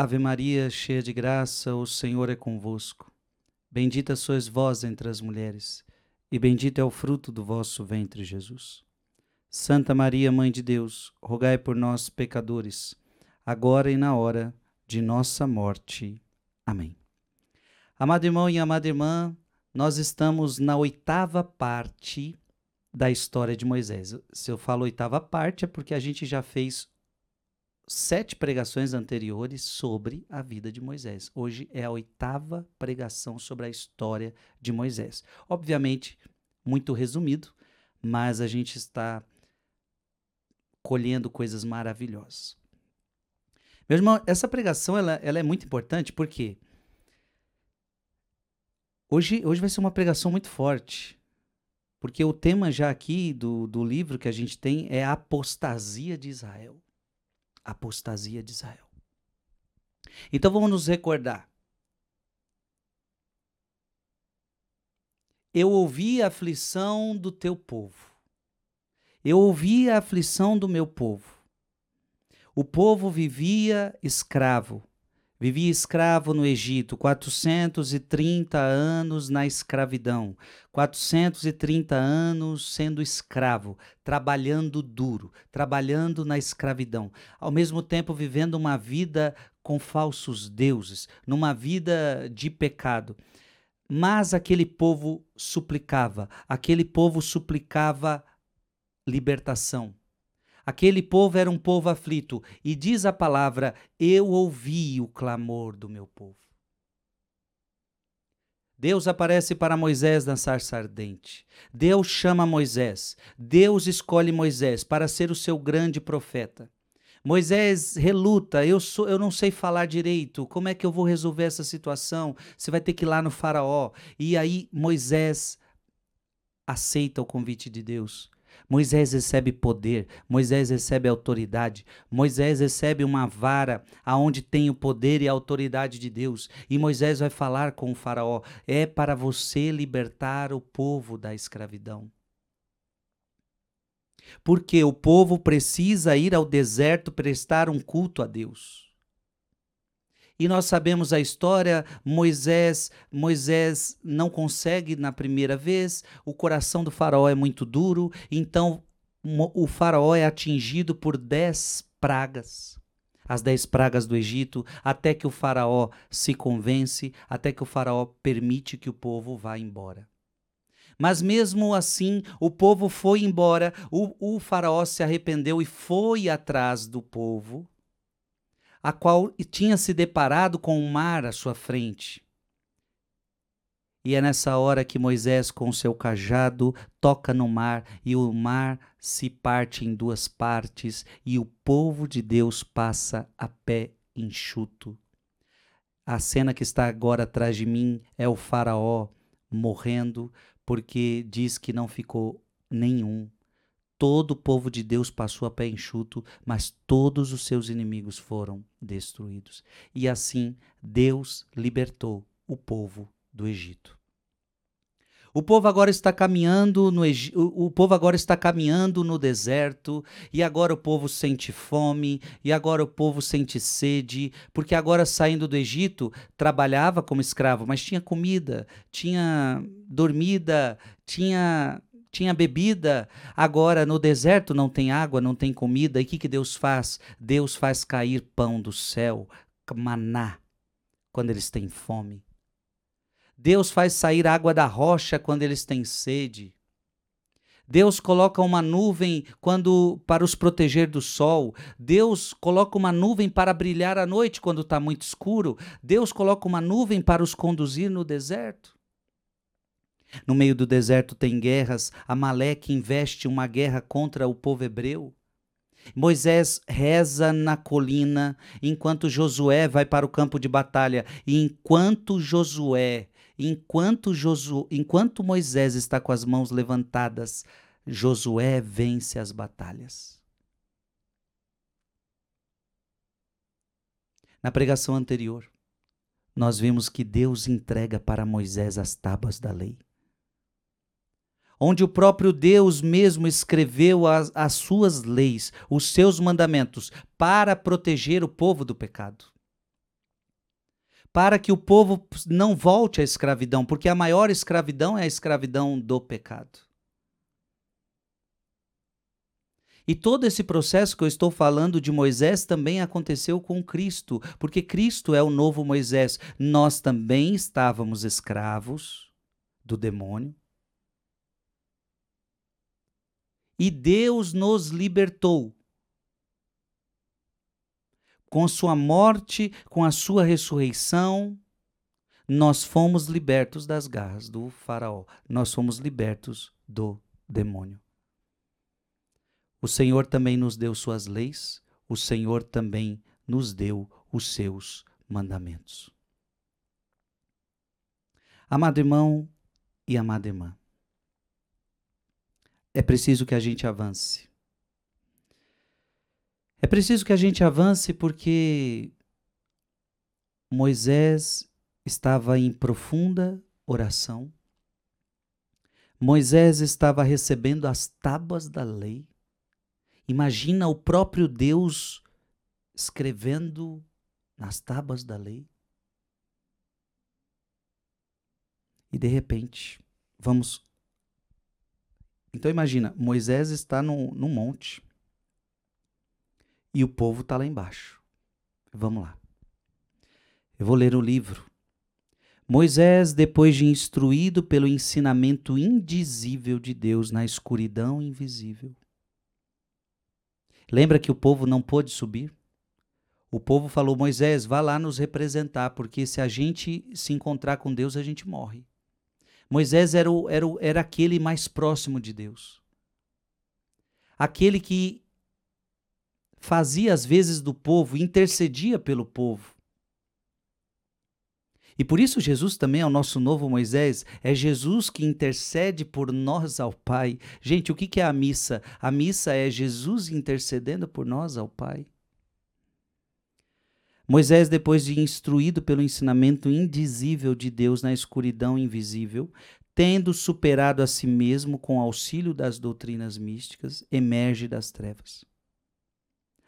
Ave Maria, cheia de graça, o Senhor é convosco. Bendita sois vós entre as mulheres, e bendito é o fruto do vosso ventre, Jesus. Santa Maria, Mãe de Deus, rogai por nós, pecadores, agora e na hora de nossa morte. Amém. Amado irmão e amada irmã, nós estamos na oitava parte da história de Moisés. Se eu falo oitava parte, é porque a gente já fez sete pregações anteriores sobre a vida de Moisés. Hoje é a oitava pregação sobre a história de Moisés. Obviamente, muito resumido, mas a gente está colhendo coisas maravilhosas. Meu irmão, essa pregação ela, ela é muito importante porque hoje, hoje vai ser uma pregação muito forte. Porque o tema já aqui do, do livro que a gente tem é a apostasia de Israel apostasia de Israel. Então vamos nos recordar. Eu ouvi a aflição do teu povo. Eu ouvi a aflição do meu povo. O povo vivia escravo, Vivia escravo no Egito, 430 anos na escravidão, 430 anos sendo escravo, trabalhando duro, trabalhando na escravidão, ao mesmo tempo vivendo uma vida com falsos deuses, numa vida de pecado. Mas aquele povo suplicava, aquele povo suplicava libertação. Aquele povo era um povo aflito, e diz a palavra: Eu ouvi o clamor do meu povo. Deus aparece para Moisés na sarça ardente. Deus chama Moisés. Deus escolhe Moisés para ser o seu grande profeta. Moisés reluta, eu sou, eu não sei falar direito. Como é que eu vou resolver essa situação? Você vai ter que ir lá no faraó. E aí Moisés aceita o convite de Deus. Moisés recebe poder, Moisés recebe autoridade, Moisés recebe uma vara aonde tem o poder e a autoridade de Deus. E Moisés vai falar com o faraó: "É para você libertar o povo da escravidão". Porque o povo precisa ir ao deserto prestar um culto a Deus. E nós sabemos a história, Moisés, Moisés não consegue na primeira vez, o coração do faraó é muito duro, então o faraó é atingido por dez pragas. As dez pragas do Egito, até que o faraó se convence, até que o faraó permite que o povo vá embora. Mas mesmo assim, o povo foi embora, o, o faraó se arrependeu e foi atrás do povo a qual tinha se deparado com o mar à sua frente. E é nessa hora que Moisés, com seu cajado, toca no mar, e o mar se parte em duas partes, e o povo de Deus passa a pé enxuto. A cena que está agora atrás de mim é o Faraó morrendo, porque diz que não ficou nenhum todo o povo de Deus passou a pé enxuto, mas todos os seus inimigos foram destruídos. E assim Deus libertou o povo do Egito. O povo agora está caminhando no o povo agora está caminhando no deserto, e agora o povo sente fome, e agora o povo sente sede, porque agora saindo do Egito, trabalhava como escravo, mas tinha comida, tinha dormida, tinha tinha bebida, agora no deserto não tem água, não tem comida. E o que, que Deus faz? Deus faz cair pão do céu, maná, quando eles têm fome. Deus faz sair água da rocha quando eles têm sede. Deus coloca uma nuvem quando para os proteger do sol. Deus coloca uma nuvem para brilhar à noite quando está muito escuro. Deus coloca uma nuvem para os conduzir no deserto. No meio do deserto tem guerras, Amaleque investe uma guerra contra o povo hebreu. Moisés reza na colina enquanto Josué vai para o campo de batalha. E enquanto Josué, enquanto, Josu, enquanto Moisés está com as mãos levantadas, Josué vence as batalhas. Na pregação anterior, nós vimos que Deus entrega para Moisés as tábuas da lei onde o próprio Deus mesmo escreveu as, as suas leis, os seus mandamentos, para proteger o povo do pecado. para que o povo não volte à escravidão, porque a maior escravidão é a escravidão do pecado. E todo esse processo que eu estou falando de Moisés também aconteceu com Cristo, porque Cristo é o novo Moisés. Nós também estávamos escravos do demônio. E Deus nos libertou. Com sua morte, com a sua ressurreição, nós fomos libertos das garras do Faraó. Nós fomos libertos do demônio. O Senhor também nos deu suas leis, o Senhor também nos deu os seus mandamentos. Amado irmão e amada irmã, é preciso que a gente avance. É preciso que a gente avance porque Moisés estava em profunda oração. Moisés estava recebendo as tábuas da lei. Imagina o próprio Deus escrevendo nas tábuas da lei. E de repente, vamos. Então imagina, Moisés está no, monte e o povo está lá embaixo. Vamos lá. Eu vou ler o livro. Moisés, depois de instruído pelo ensinamento indizível de Deus na escuridão invisível, Lembra que o povo não pôde subir? O povo falou: Moisés, vá lá nos representar, porque se a gente se encontrar com Deus, a gente morre. Moisés era, o, era, o, era aquele mais próximo de Deus. Aquele que fazia as vezes do povo, intercedia pelo povo. E por isso Jesus também é o nosso novo Moisés, é Jesus que intercede por nós ao Pai. Gente, o que é a missa? A missa é Jesus intercedendo por nós ao Pai. Moisés, depois de instruído pelo ensinamento indizível de Deus na escuridão invisível, tendo superado a si mesmo com auxílio das doutrinas místicas, emerge das trevas.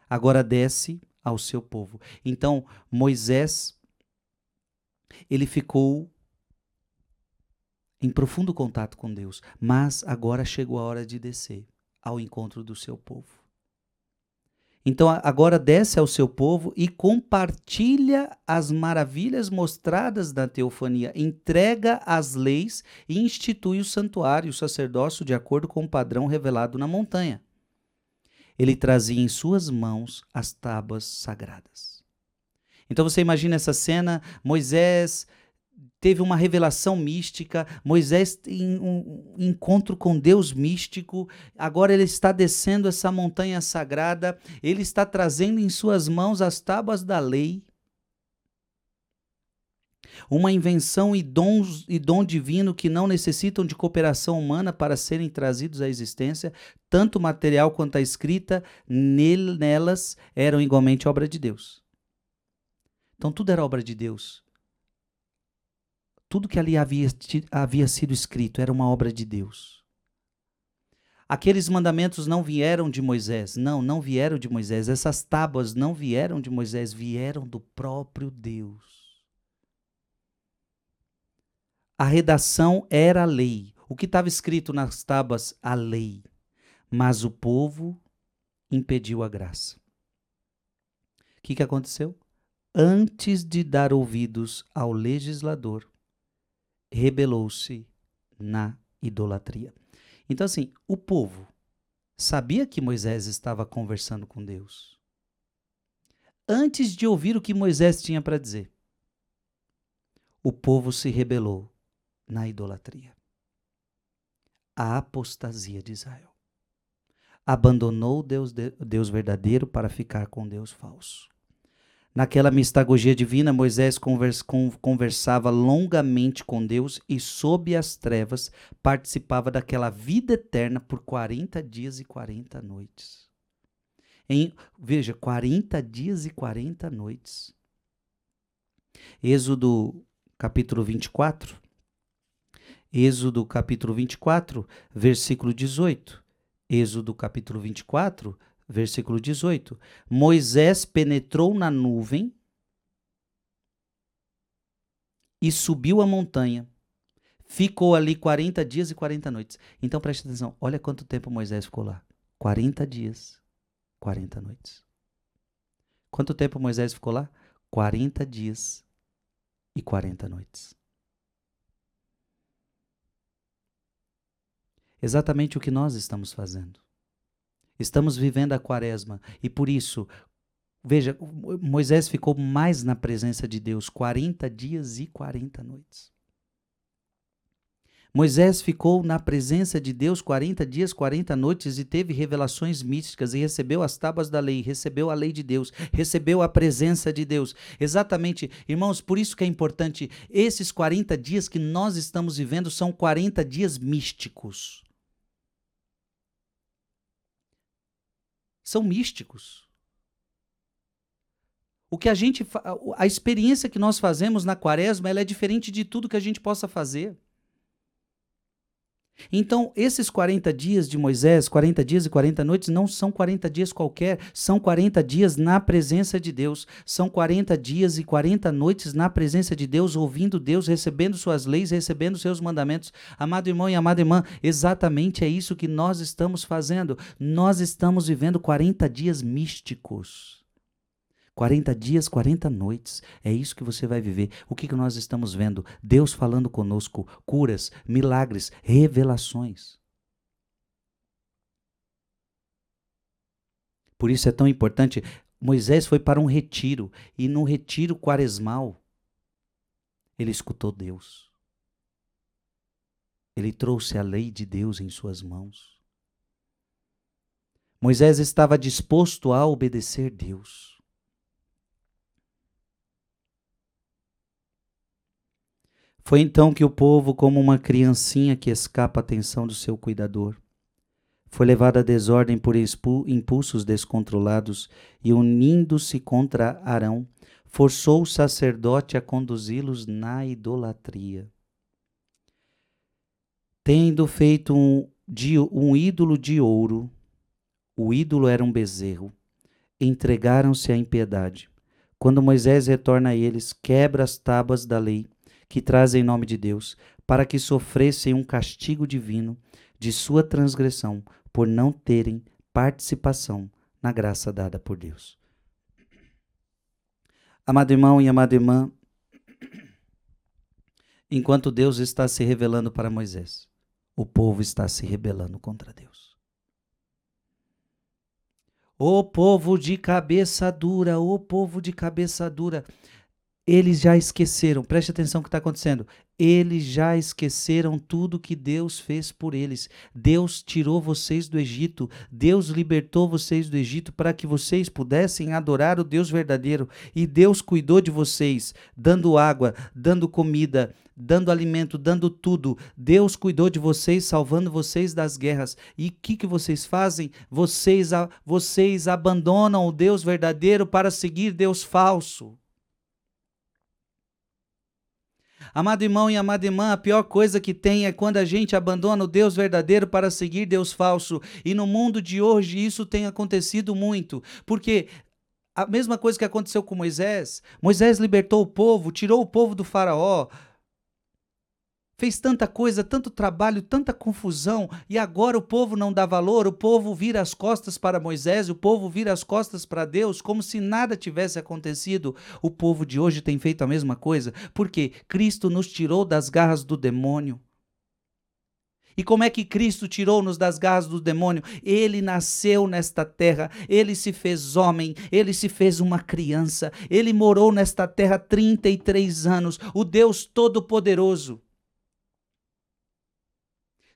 Agora desce ao seu povo. Então, Moisés ele ficou em profundo contato com Deus, mas agora chegou a hora de descer ao encontro do seu povo. Então agora desce ao seu povo e compartilha as maravilhas mostradas na teofania, entrega as leis e institui o santuário, o sacerdócio de acordo com o padrão revelado na montanha. Ele trazia em suas mãos as tábuas sagradas. Então você imagina essa cena, Moisés teve uma revelação mística, Moisés tem um encontro com Deus místico, agora ele está descendo essa montanha sagrada, ele está trazendo em suas mãos as tábuas da lei, uma invenção e, dons, e dom divino que não necessitam de cooperação humana para serem trazidos à existência, tanto material quanto a escrita, nelas eram igualmente obra de Deus. Então tudo era obra de Deus. Tudo que ali havia, havia sido escrito era uma obra de Deus. Aqueles mandamentos não vieram de Moisés. Não, não vieram de Moisés. Essas tábuas não vieram de Moisés, vieram do próprio Deus. A redação era a lei. O que estava escrito nas tábuas? A lei. Mas o povo impediu a graça. O que, que aconteceu? antes de dar ouvidos ao legislador, rebelou-se na idolatria. Então, assim, o povo sabia que Moisés estava conversando com Deus. Antes de ouvir o que Moisés tinha para dizer, o povo se rebelou na idolatria. A apostasia de Israel. Abandonou Deus, Deus verdadeiro para ficar com Deus falso. Naquela mistagogia divina, Moisés conversava longamente com Deus e, sob as trevas, participava daquela vida eterna por 40 dias e 40 noites. Em, veja, 40 dias e 40 noites. Êxodo capítulo 24. Êxodo capítulo 24, versículo 18. Êxodo capítulo 24, versículo 18. Moisés penetrou na nuvem e subiu a montanha. Ficou ali 40 dias e 40 noites. Então preste atenção, olha quanto tempo Moisés ficou lá. 40 dias, 40 noites. Quanto tempo Moisés ficou lá? 40 dias e 40 noites. Exatamente o que nós estamos fazendo. Estamos vivendo a quaresma e por isso, veja, Moisés ficou mais na presença de Deus 40 dias e 40 noites. Moisés ficou na presença de Deus 40 dias, 40 noites e teve revelações místicas e recebeu as tábuas da lei, recebeu a lei de Deus, recebeu a presença de Deus. Exatamente, irmãos, por isso que é importante, esses 40 dias que nós estamos vivendo são 40 dias místicos. São místicos. O que a gente a experiência que nós fazemos na quaresma, ela é diferente de tudo que a gente possa fazer. Então, esses 40 dias de Moisés, 40 dias e 40 noites, não são 40 dias qualquer, são 40 dias na presença de Deus. São 40 dias e 40 noites na presença de Deus, ouvindo Deus, recebendo suas leis, recebendo seus mandamentos. Amado irmão e amada irmã, exatamente é isso que nós estamos fazendo. Nós estamos vivendo 40 dias místicos. 40 dias, 40 noites. É isso que você vai viver. O que, que nós estamos vendo? Deus falando conosco, curas, milagres, revelações. Por isso é tão importante. Moisés foi para um retiro, e no retiro quaresmal, ele escutou Deus. Ele trouxe a lei de Deus em suas mãos. Moisés estava disposto a obedecer Deus. Foi então que o povo, como uma criancinha que escapa à atenção do seu cuidador, foi levado à desordem por impulsos descontrolados e, unindo-se contra Arão, forçou o sacerdote a conduzi-los na idolatria. Tendo feito um, de, um ídolo de ouro, o ídolo era um bezerro, entregaram-se à impiedade. Quando Moisés retorna a eles, quebra as tábuas da lei que traz em nome de Deus, para que sofressem um castigo divino de sua transgressão por não terem participação na graça dada por Deus. Amado irmão e amada irmã, enquanto Deus está se revelando para Moisés, o povo está se rebelando contra Deus. O povo de cabeça dura, o povo de cabeça dura eles já esqueceram, preste atenção no que está acontecendo. Eles já esqueceram tudo que Deus fez por eles. Deus tirou vocês do Egito, Deus libertou vocês do Egito para que vocês pudessem adorar o Deus verdadeiro. E Deus cuidou de vocês, dando água, dando comida, dando alimento, dando tudo. Deus cuidou de vocês, salvando vocês das guerras. E o que, que vocês fazem? Vocês, vocês abandonam o Deus verdadeiro para seguir Deus falso. Amado irmão e amada irmã, a pior coisa que tem é quando a gente abandona o Deus verdadeiro para seguir Deus falso. E no mundo de hoje isso tem acontecido muito, porque a mesma coisa que aconteceu com Moisés, Moisés libertou o povo, tirou o povo do faraó, fez tanta coisa, tanto trabalho, tanta confusão, e agora o povo não dá valor, o povo vira as costas para Moisés, o povo vira as costas para Deus, como se nada tivesse acontecido. O povo de hoje tem feito a mesma coisa, porque Cristo nos tirou das garras do demônio. E como é que Cristo tirou-nos das garras do demônio? Ele nasceu nesta terra, ele se fez homem, ele se fez uma criança, ele morou nesta terra 33 anos, o Deus Todo-Poderoso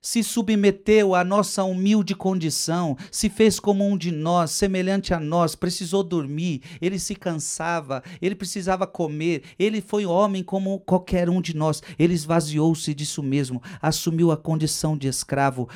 se submeteu à nossa humilde condição, se fez como um de nós, semelhante a nós, precisou dormir, ele se cansava, ele precisava comer, ele foi homem como qualquer um de nós, ele esvaziou-se disso mesmo, assumiu a condição de escravo,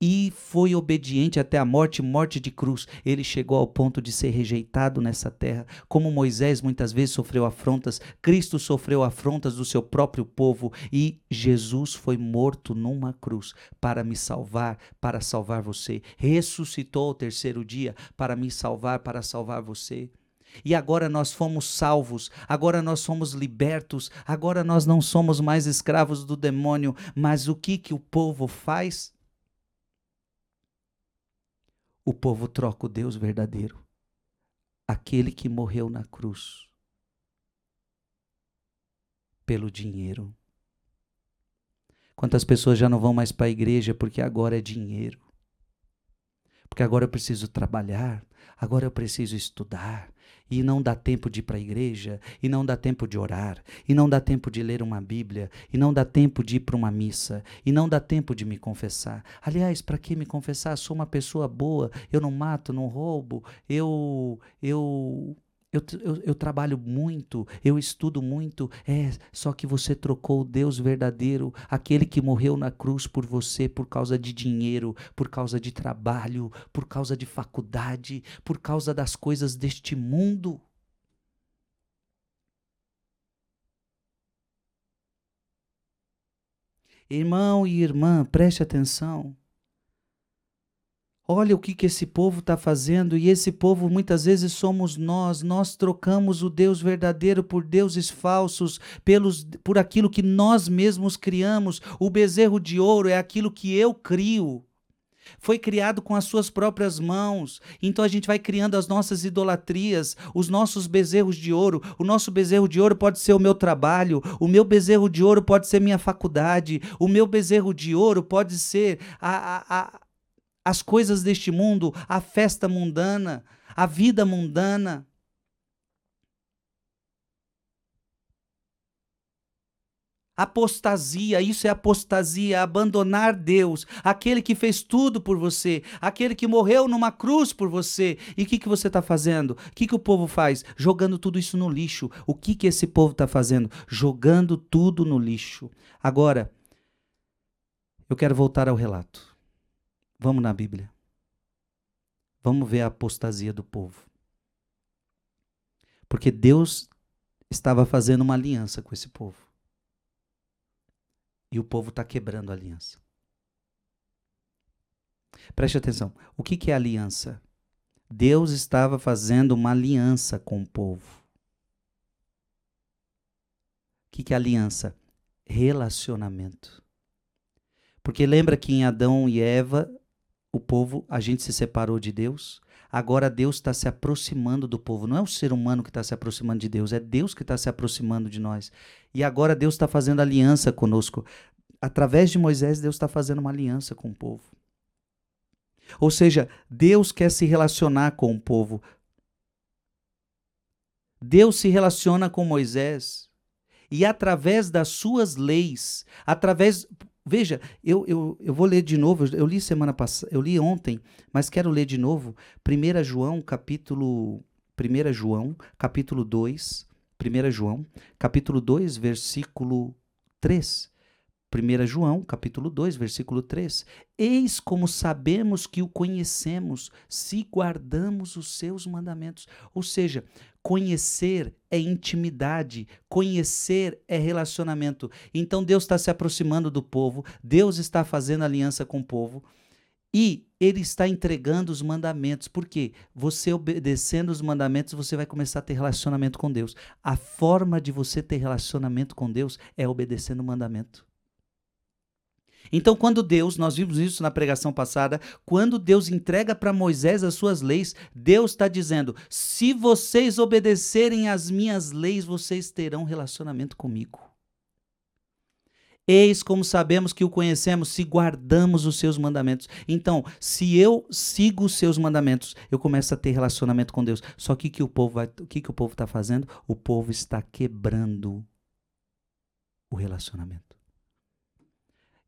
e foi obediente até a morte, morte de cruz. Ele chegou ao ponto de ser rejeitado nessa terra, como Moisés muitas vezes sofreu afrontas, Cristo sofreu afrontas do seu próprio povo e Jesus foi morto numa cruz para me salvar, para salvar você. Ressuscitou ao terceiro dia para me salvar, para salvar você. E agora nós fomos salvos, agora nós somos libertos, agora nós não somos mais escravos do demônio, mas o que que o povo faz? O povo troca o Deus verdadeiro, aquele que morreu na cruz, pelo dinheiro. Quantas pessoas já não vão mais para a igreja porque agora é dinheiro? Porque agora eu preciso trabalhar, agora eu preciso estudar, e não dá tempo de ir para a igreja, e não dá tempo de orar, e não dá tempo de ler uma Bíblia, e não dá tempo de ir para uma missa, e não dá tempo de me confessar. Aliás, para que me confessar? Sou uma pessoa boa, eu não mato, não roubo, eu eu eu, eu, eu, trabalho muito, eu estudo muito. É, só que você trocou o Deus verdadeiro, aquele que morreu na cruz por você por causa de dinheiro, por causa de trabalho, por causa de faculdade, por causa das coisas deste mundo. Irmão e irmã, preste atenção. Olha o que, que esse povo está fazendo, e esse povo muitas vezes somos nós. Nós trocamos o Deus verdadeiro por deuses falsos, pelos, por aquilo que nós mesmos criamos. O bezerro de ouro é aquilo que eu crio. Foi criado com as suas próprias mãos. Então a gente vai criando as nossas idolatrias, os nossos bezerros de ouro. O nosso bezerro de ouro pode ser o meu trabalho, o meu bezerro de ouro pode ser minha faculdade, o meu bezerro de ouro pode ser a, a, a as coisas deste mundo, a festa mundana, a vida mundana. Apostasia, isso é apostasia, abandonar Deus, aquele que fez tudo por você, aquele que morreu numa cruz por você. E o que, que você está fazendo? O que, que o povo faz? Jogando tudo isso no lixo. O que, que esse povo está fazendo? Jogando tudo no lixo. Agora, eu quero voltar ao relato. Vamos na Bíblia. Vamos ver a apostasia do povo. Porque Deus estava fazendo uma aliança com esse povo. E o povo está quebrando a aliança. Preste atenção. O que, que é aliança? Deus estava fazendo uma aliança com o povo. O que, que é aliança? Relacionamento. Porque lembra que em Adão e Eva o povo, a gente se separou de Deus. Agora Deus está se aproximando do povo. Não é o ser humano que está se aproximando de Deus, é Deus que está se aproximando de nós. E agora Deus está fazendo aliança conosco. Através de Moisés, Deus está fazendo uma aliança com o povo. Ou seja, Deus quer se relacionar com o povo. Deus se relaciona com Moisés e através das suas leis, através Veja, eu, eu, eu vou ler de novo, eu li semana passada, eu li ontem, mas quero ler de novo 1 João, capítulo 1 João, capítulo 2, 1 João, capítulo 2, versículo 3. 1 João, capítulo 2, versículo 3. Eis como sabemos que o conhecemos, se guardamos os seus mandamentos. Ou seja, Conhecer é intimidade, conhecer é relacionamento. Então Deus está se aproximando do povo, Deus está fazendo aliança com o povo e ele está entregando os mandamentos. Por quê? Você obedecendo os mandamentos, você vai começar a ter relacionamento com Deus. A forma de você ter relacionamento com Deus é obedecendo o mandamento. Então, quando Deus, nós vimos isso na pregação passada, quando Deus entrega para Moisés as suas leis, Deus está dizendo: se vocês obedecerem às minhas leis, vocês terão relacionamento comigo. Eis como sabemos que o conhecemos se guardamos os seus mandamentos. Então, se eu sigo os seus mandamentos, eu começo a ter relacionamento com Deus. Só que, que o povo vai, que, que o povo está fazendo? O povo está quebrando o relacionamento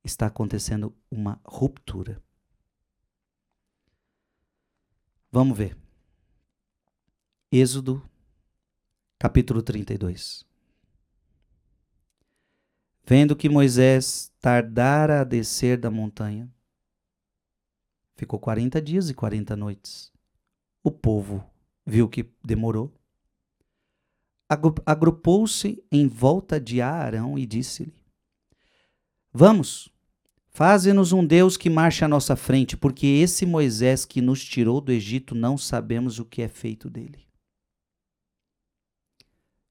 está acontecendo uma ruptura. Vamos ver. Êxodo, capítulo 32. Vendo que Moisés tardara a descer da montanha, ficou 40 dias e 40 noites. O povo viu que demorou, agrupou-se em volta de Arão e disse-lhe: Vamos, faze-nos um Deus que marche à nossa frente, porque esse Moisés que nos tirou do Egito não sabemos o que é feito dele.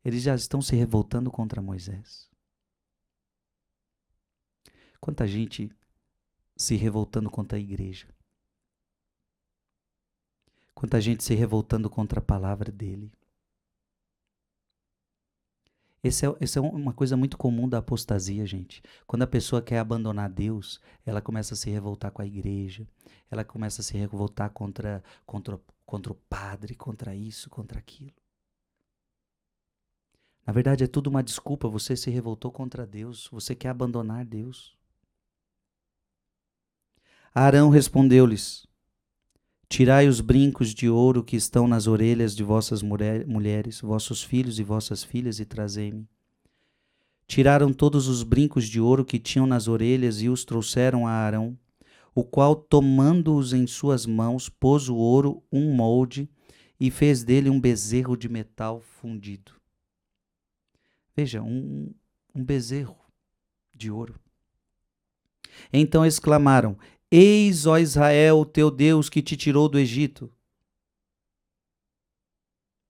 eles já estão se revoltando contra Moisés. Quanta gente se revoltando contra a igreja. Quanta gente se revoltando contra a palavra dele. Essa é, esse é uma coisa muito comum da apostasia, gente. Quando a pessoa quer abandonar Deus, ela começa a se revoltar com a igreja, ela começa a se revoltar contra, contra, contra o padre, contra isso, contra aquilo. Na verdade, é tudo uma desculpa. Você se revoltou contra Deus, você quer abandonar Deus. Arão respondeu-lhes: Tirai os brincos de ouro que estão nas orelhas de vossas mulheres, vossos filhos e vossas filhas, e trazei-me. Tiraram todos os brincos de ouro que tinham nas orelhas e os trouxeram a Arão, o qual, tomando-os em suas mãos, pôs o ouro um molde e fez dele um bezerro de metal fundido. Veja, um, um bezerro de ouro. Então exclamaram: Eis, ó Israel, teu Deus que te tirou do Egito.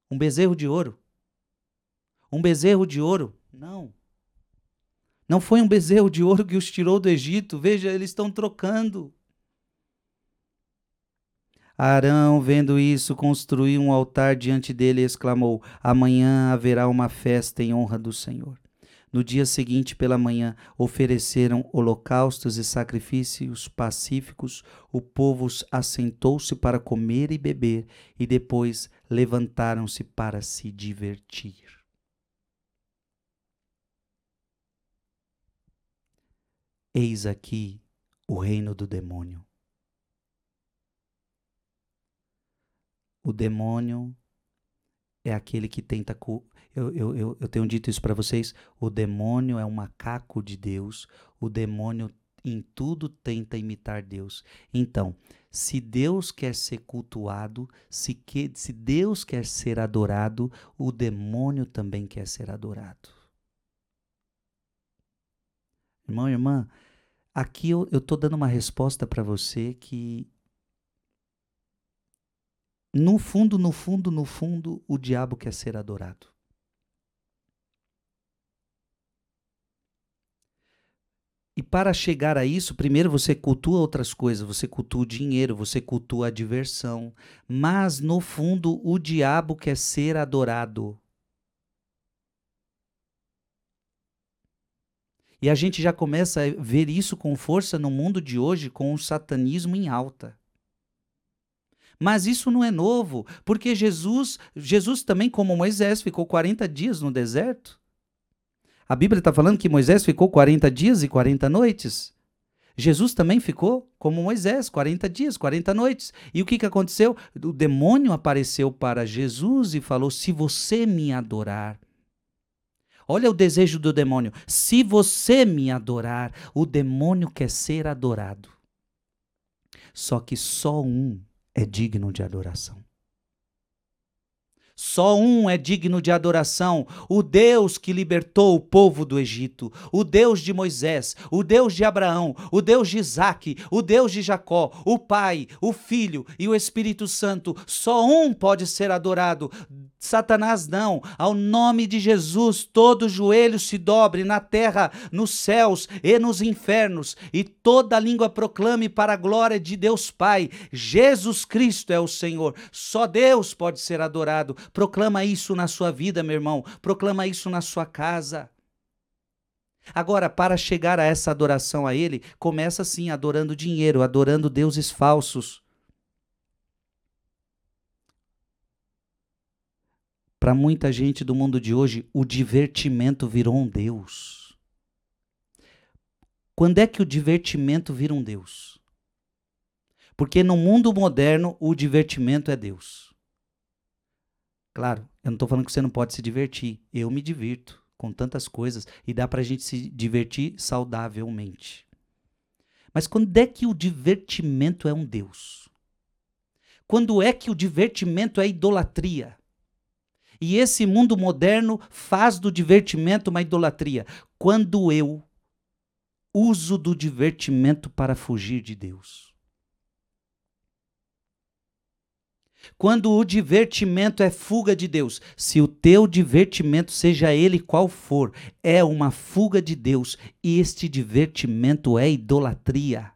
Um bezerro de ouro. Um bezerro de ouro? Não. Não foi um bezerro de ouro que os tirou do Egito. Veja, eles estão trocando. Arão, vendo isso, construiu um altar diante dele e exclamou: Amanhã haverá uma festa em honra do Senhor. No dia seguinte, pela manhã, ofereceram holocaustos e sacrifícios pacíficos. O povo assentou-se para comer e beber, e depois levantaram-se para se divertir. Eis aqui o reino do demônio. O demônio é aquele que tenta. Eu, eu, eu, tenho dito isso para vocês: o demônio é um macaco de Deus, o demônio em tudo tenta imitar Deus. Então, se Deus quer ser cultuado, se, que, se Deus quer ser adorado, o demônio também quer ser adorado. Irmão, irmã, aqui eu estou dando uma resposta para você que no fundo, no fundo, no fundo, o diabo quer ser adorado. E para chegar a isso, primeiro você cultua outras coisas, você cultua o dinheiro, você cultua a diversão, mas no fundo o diabo quer ser adorado. E a gente já começa a ver isso com força no mundo de hoje, com o satanismo em alta. Mas isso não é novo, porque Jesus, Jesus também, como Moisés, ficou 40 dias no deserto. A Bíblia está falando que Moisés ficou 40 dias e 40 noites. Jesus também ficou como Moisés, 40 dias, 40 noites. E o que, que aconteceu? O demônio apareceu para Jesus e falou: Se você me adorar. Olha o desejo do demônio. Se você me adorar, o demônio quer ser adorado. Só que só um é digno de adoração. Só um é digno de adoração: o Deus que libertou o povo do Egito, o Deus de Moisés, o Deus de Abraão, o Deus de Isaac, o Deus de Jacó, o Pai, o Filho e o Espírito Santo. Só um pode ser adorado. Satanás não. Ao nome de Jesus, todo joelho se dobre na terra, nos céus e nos infernos, e toda língua proclame para a glória de Deus Pai: Jesus Cristo é o Senhor. Só Deus pode ser adorado. Proclama isso na sua vida, meu irmão. Proclama isso na sua casa. Agora, para chegar a essa adoração a Ele, começa assim, adorando dinheiro, adorando deuses falsos. Para muita gente do mundo de hoje, o divertimento virou um Deus. Quando é que o divertimento vira um Deus? Porque no mundo moderno, o divertimento é Deus. Claro, eu não estou falando que você não pode se divertir. Eu me divirto com tantas coisas e dá para a gente se divertir saudavelmente. Mas quando é que o divertimento é um Deus? Quando é que o divertimento é idolatria? E esse mundo moderno faz do divertimento uma idolatria. Quando eu uso do divertimento para fugir de Deus. Quando o divertimento é fuga de Deus, se o teu divertimento, seja ele qual for, é uma fuga de Deus, este divertimento é idolatria.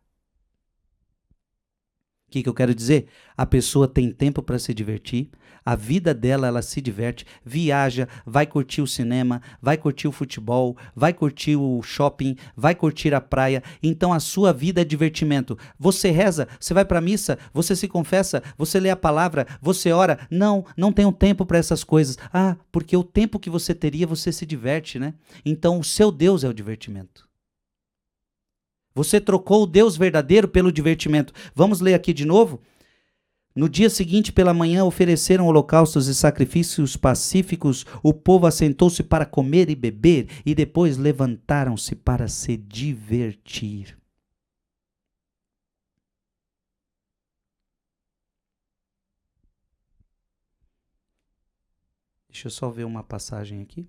O que, que eu quero dizer? A pessoa tem tempo para se divertir, a vida dela ela se diverte, viaja, vai curtir o cinema, vai curtir o futebol, vai curtir o shopping, vai curtir a praia. Então a sua vida é divertimento. Você reza, você vai para a missa, você se confessa, você lê a palavra, você ora. Não, não tenho tempo para essas coisas. Ah, porque o tempo que você teria você se diverte, né? Então o seu Deus é o divertimento. Você trocou o Deus verdadeiro pelo divertimento. Vamos ler aqui de novo? No dia seguinte, pela manhã, ofereceram holocaustos e sacrifícios pacíficos. O povo assentou-se para comer e beber, e depois levantaram-se para se divertir. Deixa eu só ver uma passagem aqui.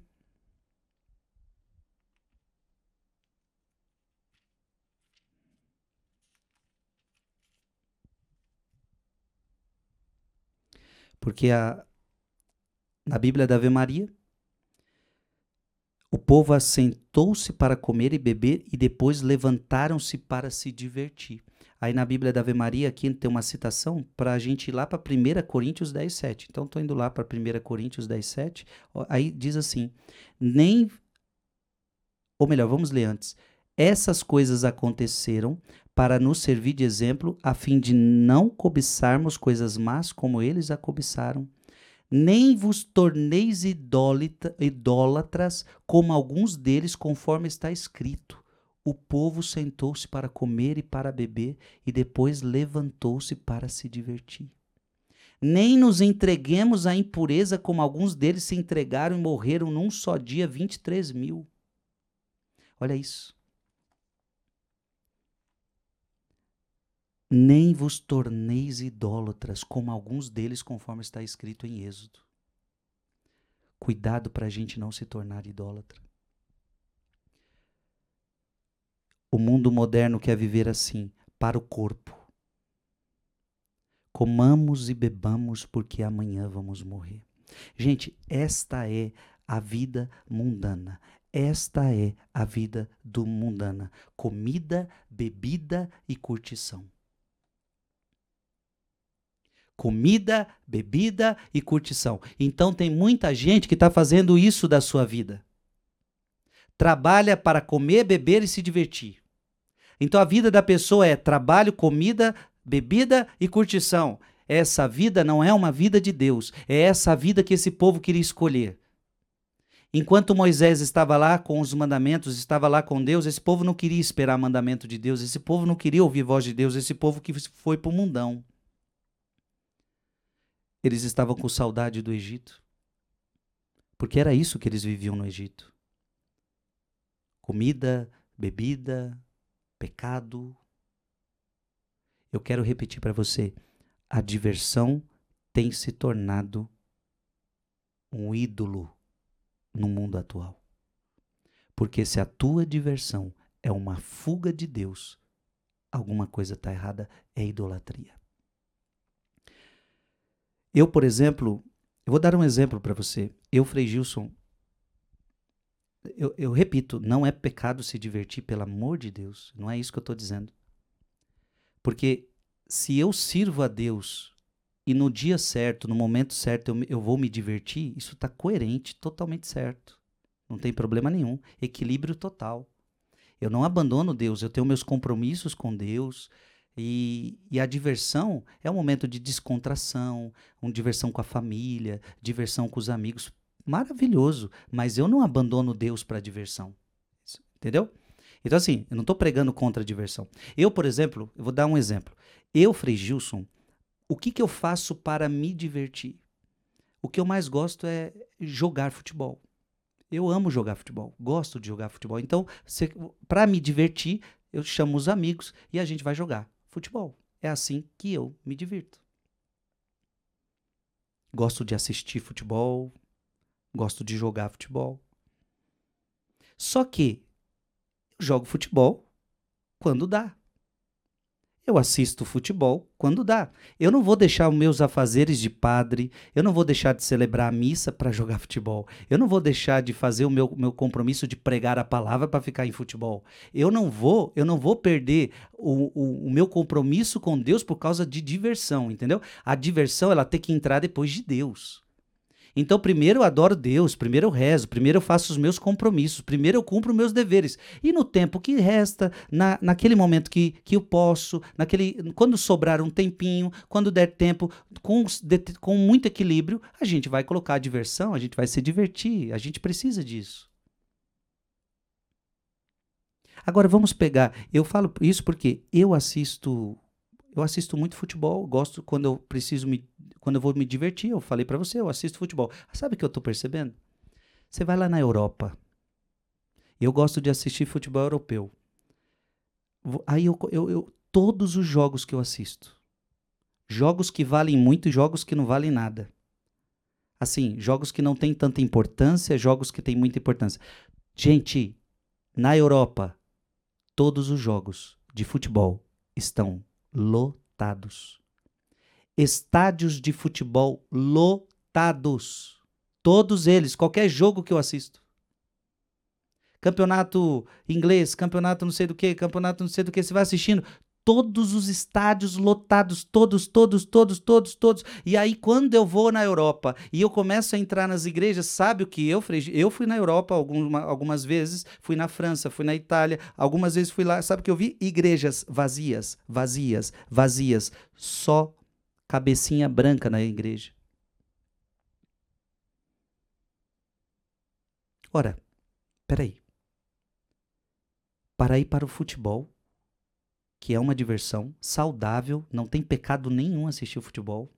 Porque a, na Bíblia da Ave Maria, o povo assentou-se para comer e beber e depois levantaram-se para se divertir. Aí na Bíblia da Ave Maria, aqui tem uma citação para a gente ir lá para 1 Coríntios 10, 7. Então estou indo lá para 1 Coríntios 10, 7. Aí diz assim: nem. Ou melhor, vamos ler antes. Essas coisas aconteceram para nos servir de exemplo, a fim de não cobiçarmos coisas más como eles a cobiçaram. Nem vos torneis idólatras como alguns deles, conforme está escrito. O povo sentou-se para comer e para beber, e depois levantou-se para se divertir. Nem nos entreguemos à impureza, como alguns deles se entregaram e morreram num só dia 23 mil. Olha isso. Nem vos torneis idólatras, como alguns deles, conforme está escrito em Êxodo. Cuidado para a gente não se tornar idólatra. O mundo moderno quer viver assim, para o corpo. Comamos e bebamos, porque amanhã vamos morrer. Gente, esta é a vida mundana. Esta é a vida do mundana: comida, bebida e curtição comida, bebida e curtição. Então tem muita gente que está fazendo isso da sua vida. Trabalha para comer, beber e se divertir. Então a vida da pessoa é trabalho, comida, bebida e curtição. Essa vida não é uma vida de Deus, é essa vida que esse povo queria escolher. Enquanto Moisés estava lá com os mandamentos, estava lá com Deus, esse povo não queria esperar mandamento de Deus, esse povo não queria ouvir voz de Deus, esse povo que foi para o mundão. Eles estavam com saudade do Egito. Porque era isso que eles viviam no Egito: comida, bebida, pecado. Eu quero repetir para você: a diversão tem se tornado um ídolo no mundo atual. Porque se a tua diversão é uma fuga de Deus, alguma coisa está errada, é idolatria. Eu, por exemplo, eu vou dar um exemplo para você. Eu, Frei Gilson, eu, eu, repito, não é pecado se divertir, pelo amor de Deus. Não é isso que eu estou dizendo. Porque se eu sirvo a Deus e no dia certo, no momento certo, eu, eu vou me divertir, isso está coerente, totalmente certo. Não tem problema nenhum. Equilíbrio total. Eu não abandono Deus, eu tenho meus compromissos com Deus, e, e, a diversão é um momento de descontração, uma diversão com a família, diversão com os amigos. Maravilhoso, mas eu não abandono Deus para a diversão. Entendeu? Então, assim, eu não estou pregando contra a diversão. Eu, por exemplo, eu vou dar um exemplo. Eu, Frei Gilson, o que, que eu faço para me divertir? O que eu mais gosto é jogar futebol. Eu amo jogar futebol, gosto de jogar futebol. Então, para me divertir, eu chamo os amigos e a gente vai jogar futebol. É assim que eu me divirto. Gosto de assistir futebol, gosto de jogar futebol. Só que eu jogo futebol quando dá. Eu assisto futebol quando dá. Eu não vou deixar os meus afazeres de padre, eu não vou deixar de celebrar a missa para jogar futebol. Eu não vou deixar de fazer o meu, meu compromisso de pregar a palavra para ficar em futebol. Eu não vou, eu não vou perder o, o, o, meu compromisso com Deus por causa de diversão, entendeu? A diversão ela tem que entrar depois de Deus. Então, primeiro eu adoro Deus, primeiro eu rezo, primeiro eu faço os meus compromissos, primeiro eu cumpro meus deveres. E no tempo que resta, na, naquele momento que, que eu posso, naquele, quando sobrar um tempinho, quando der tempo, com, com muito equilíbrio, a gente vai colocar a diversão, a gente vai se divertir, a gente precisa disso. Agora vamos pegar, eu falo isso porque eu assisto eu assisto muito futebol, gosto quando eu preciso me quando eu vou me divertir, eu falei para você, eu assisto futebol. Sabe o que eu tô percebendo? Você vai lá na Europa. Eu gosto de assistir futebol europeu. Aí eu, eu, eu todos os jogos que eu assisto, jogos que valem muito e jogos que não valem nada. Assim, jogos que não têm tanta importância, jogos que têm muita importância. Gente, na Europa, todos os jogos de futebol estão lotados estádios de futebol lotados. Todos eles, qualquer jogo que eu assisto. Campeonato inglês, campeonato não sei do que, campeonato não sei do que, você vai assistindo, todos os estádios lotados, todos, todos, todos, todos, todos. E aí, quando eu vou na Europa e eu começo a entrar nas igrejas, sabe o que eu fiz? Eu fui na Europa algumas, algumas vezes, fui na França, fui na Itália, algumas vezes fui lá, sabe o que eu vi? Igrejas vazias, vazias, vazias, só cabecinha branca na igreja. Ora, peraí. Para ir para o futebol, que é uma diversão saudável, não tem pecado nenhum assistir o futebol.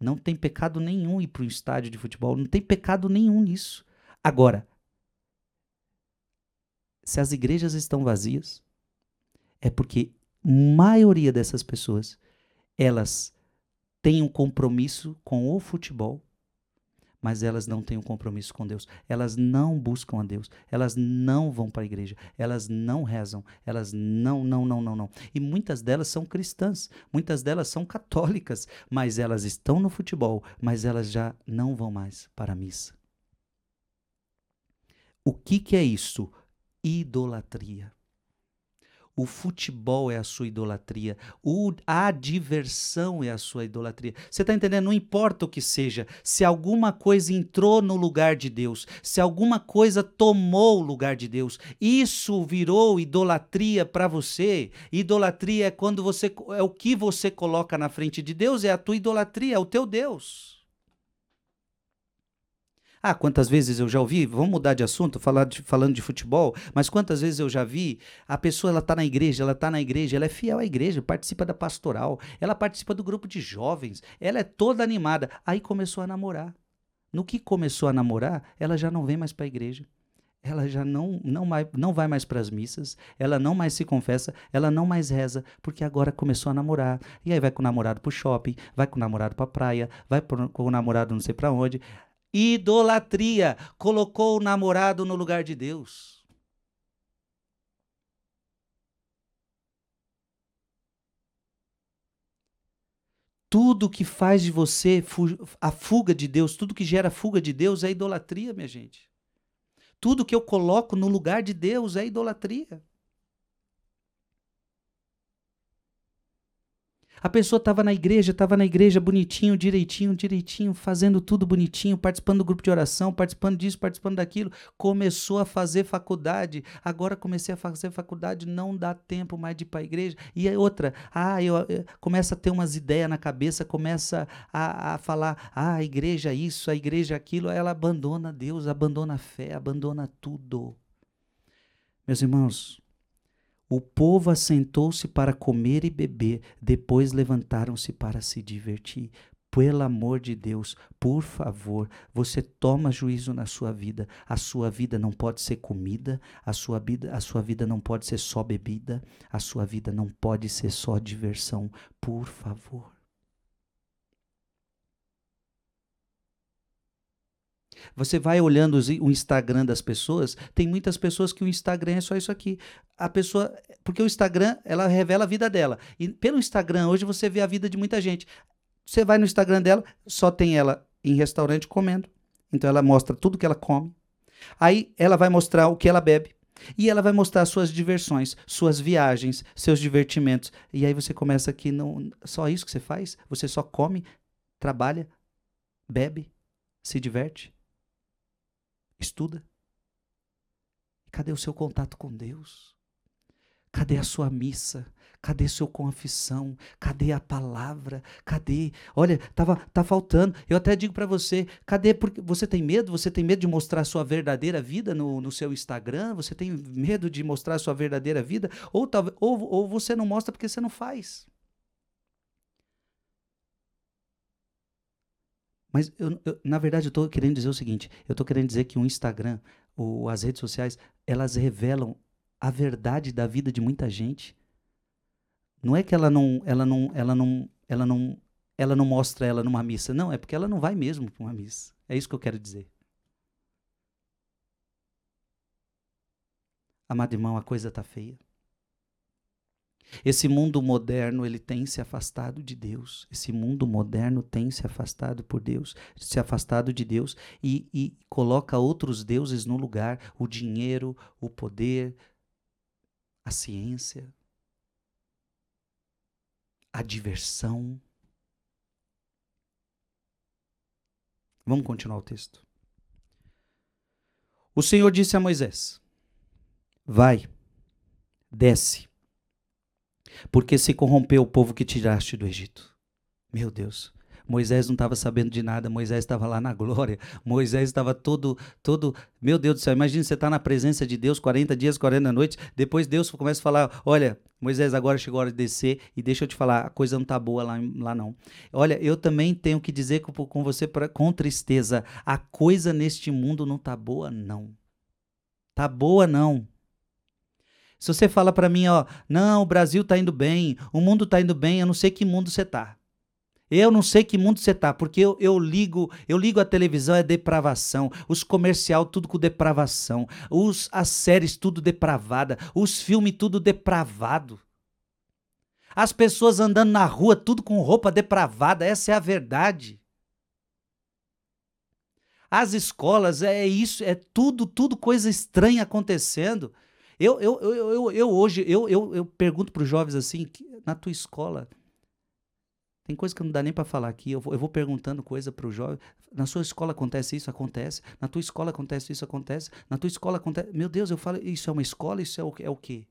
Não tem pecado nenhum ir para um estádio de futebol, não tem pecado nenhum nisso. Agora, se as igrejas estão vazias, é porque maioria dessas pessoas, elas têm um compromisso com o futebol, mas elas não têm um compromisso com Deus. Elas não buscam a Deus. Elas não vão para a igreja. Elas não rezam. Elas não, não, não, não, não. E muitas delas são cristãs. Muitas delas são católicas. Mas elas estão no futebol. Mas elas já não vão mais para a missa. O que, que é isso? Idolatria. O futebol é a sua idolatria. O, a diversão é a sua idolatria. Você está entendendo? Não importa o que seja. Se alguma coisa entrou no lugar de Deus, se alguma coisa tomou o lugar de Deus, isso virou idolatria para você. Idolatria é quando você é o que você coloca na frente de Deus, é a tua idolatria, é o teu Deus. Ah, quantas vezes eu já ouvi, vamos mudar de assunto, falar de, falando de futebol, mas quantas vezes eu já vi, a pessoa ela tá na igreja, ela tá na igreja, ela é fiel à igreja, participa da pastoral, ela participa do grupo de jovens, ela é toda animada. Aí começou a namorar. No que começou a namorar, ela já não vem mais para a igreja. Ela já não, não, vai, não vai mais para as missas, ela não mais se confessa, ela não mais reza, porque agora começou a namorar. E aí vai com o namorado pro shopping, vai com o namorado pra praia, vai com o namorado não sei para onde. Idolatria. Colocou o namorado no lugar de Deus. Tudo que faz de você a fuga de Deus, tudo que gera fuga de Deus é idolatria, minha gente. Tudo que eu coloco no lugar de Deus é idolatria. A pessoa estava na igreja, estava na igreja bonitinho, direitinho, direitinho, fazendo tudo bonitinho, participando do grupo de oração, participando disso, participando daquilo. Começou a fazer faculdade. Agora comecei a fazer faculdade, não dá tempo mais de ir para a igreja. E aí outra, ah, eu, eu começa a ter umas ideias na cabeça, começa a, a falar, ah, a igreja isso, a igreja aquilo. Ela abandona Deus, abandona a fé, abandona tudo. Meus irmãos, o povo assentou-se para comer e beber, depois levantaram-se para se divertir. Pelo amor de Deus, por favor, você toma juízo na sua vida. A sua vida não pode ser comida, a sua vida, a sua vida não pode ser só bebida, a sua vida não pode ser só diversão. Por favor. Você vai olhando o Instagram das pessoas, tem muitas pessoas que o Instagram é só isso aqui. A pessoa, porque o Instagram, ela revela a vida dela. E pelo Instagram hoje você vê a vida de muita gente. Você vai no Instagram dela, só tem ela em restaurante comendo. Então ela mostra tudo que ela come. Aí ela vai mostrar o que ela bebe. E ela vai mostrar suas diversões, suas viagens, seus divertimentos. E aí você começa aqui, não, só isso que você faz? Você só come, trabalha, bebe, se diverte? Estuda. Cadê o seu contato com Deus? Cadê a sua missa? Cadê sua confissão? Cadê a palavra? Cadê? Olha, tava tá faltando. Eu até digo para você, cadê porque você tem medo? Você tem medo de mostrar a sua verdadeira vida no, no seu Instagram? Você tem medo de mostrar a sua verdadeira vida? Ou, ou, ou você não mostra porque você não faz? Mas, eu, eu, na verdade, eu estou querendo dizer o seguinte: eu estou querendo dizer que o Instagram, o, as redes sociais, elas revelam a verdade da vida de muita gente. Não é que ela não, ela não, ela não, ela não, ela não mostra ela numa missa. Não, é porque ela não vai mesmo para uma missa. É isso que eu quero dizer. Amado irmão, a coisa está feia. Esse mundo moderno, ele tem se afastado de Deus. Esse mundo moderno tem se afastado por Deus, se afastado de Deus e, e coloca outros deuses no lugar, o dinheiro, o poder, a ciência, a diversão. Vamos continuar o texto. O Senhor disse a Moisés: Vai, desce porque se corrompeu o povo que tiraste do Egito. Meu Deus. Moisés não estava sabendo de nada, Moisés estava lá na glória, Moisés estava todo, todo, meu Deus do céu, imagina você estar tá na presença de Deus 40 dias, 40 noites, depois Deus começa a falar, olha, Moisés, agora chegou a hora de descer, e deixa eu te falar, a coisa não está boa lá, lá não. Olha, eu também tenho que dizer com, com você pra, com tristeza, a coisa neste mundo não está boa não. Tá boa não. Se você fala para mim, ó, não, o Brasil tá indo bem, o mundo tá indo bem, eu não sei que mundo você tá. Eu não sei que mundo você tá, porque eu, eu ligo, eu ligo a televisão é depravação, os comercial tudo com depravação, os as séries tudo depravada, os filmes tudo depravado. As pessoas andando na rua tudo com roupa depravada, essa é a verdade. As escolas é isso, é tudo, tudo coisa estranha acontecendo. Eu, eu, eu, eu, eu hoje, eu, eu, eu pergunto para os jovens assim, na tua escola, tem coisa que não dá nem para falar aqui. Eu vou, eu vou perguntando coisa para o jovem. Na sua escola acontece isso? Acontece. Na tua escola acontece isso? Acontece. Na tua escola acontece. Meu Deus, eu falo, isso é uma escola? Isso é o, é o quê?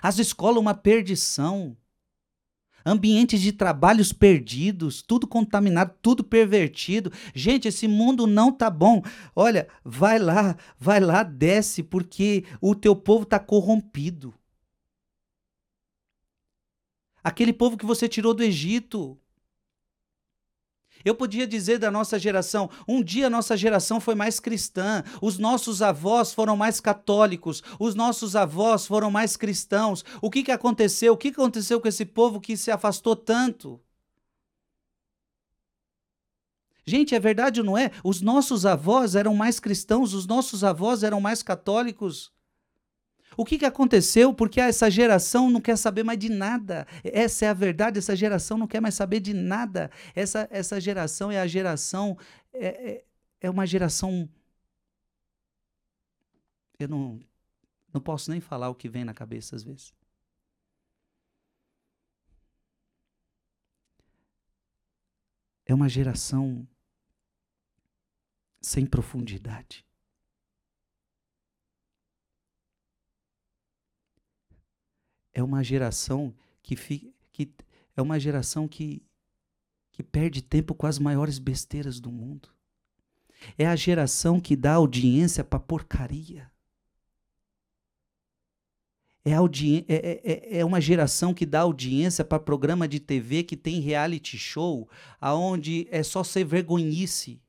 As escolas, uma perdição ambientes de trabalhos perdidos, tudo contaminado, tudo pervertido. Gente, esse mundo não tá bom. Olha, vai lá, vai lá, desce, porque o teu povo tá corrompido. Aquele povo que você tirou do Egito, eu podia dizer da nossa geração, um dia nossa geração foi mais cristã, os nossos avós foram mais católicos, os nossos avós foram mais cristãos. O que, que aconteceu? O que aconteceu com esse povo que se afastou tanto? Gente, é verdade ou não é? Os nossos avós eram mais cristãos, os nossos avós eram mais católicos. O que, que aconteceu? Porque essa geração não quer saber mais de nada. Essa é a verdade, essa geração não quer mais saber de nada. Essa, essa geração é a geração. É, é, é uma geração. Eu não, não posso nem falar o que vem na cabeça às vezes. É uma geração sem profundidade. É uma geração que, fi, que é uma geração que, que perde tempo com as maiores besteiras do mundo. É a geração que dá audiência para porcaria. É, audi é, é, é, é uma geração que dá audiência para programa de TV que tem reality show, aonde é só ser vergonhice.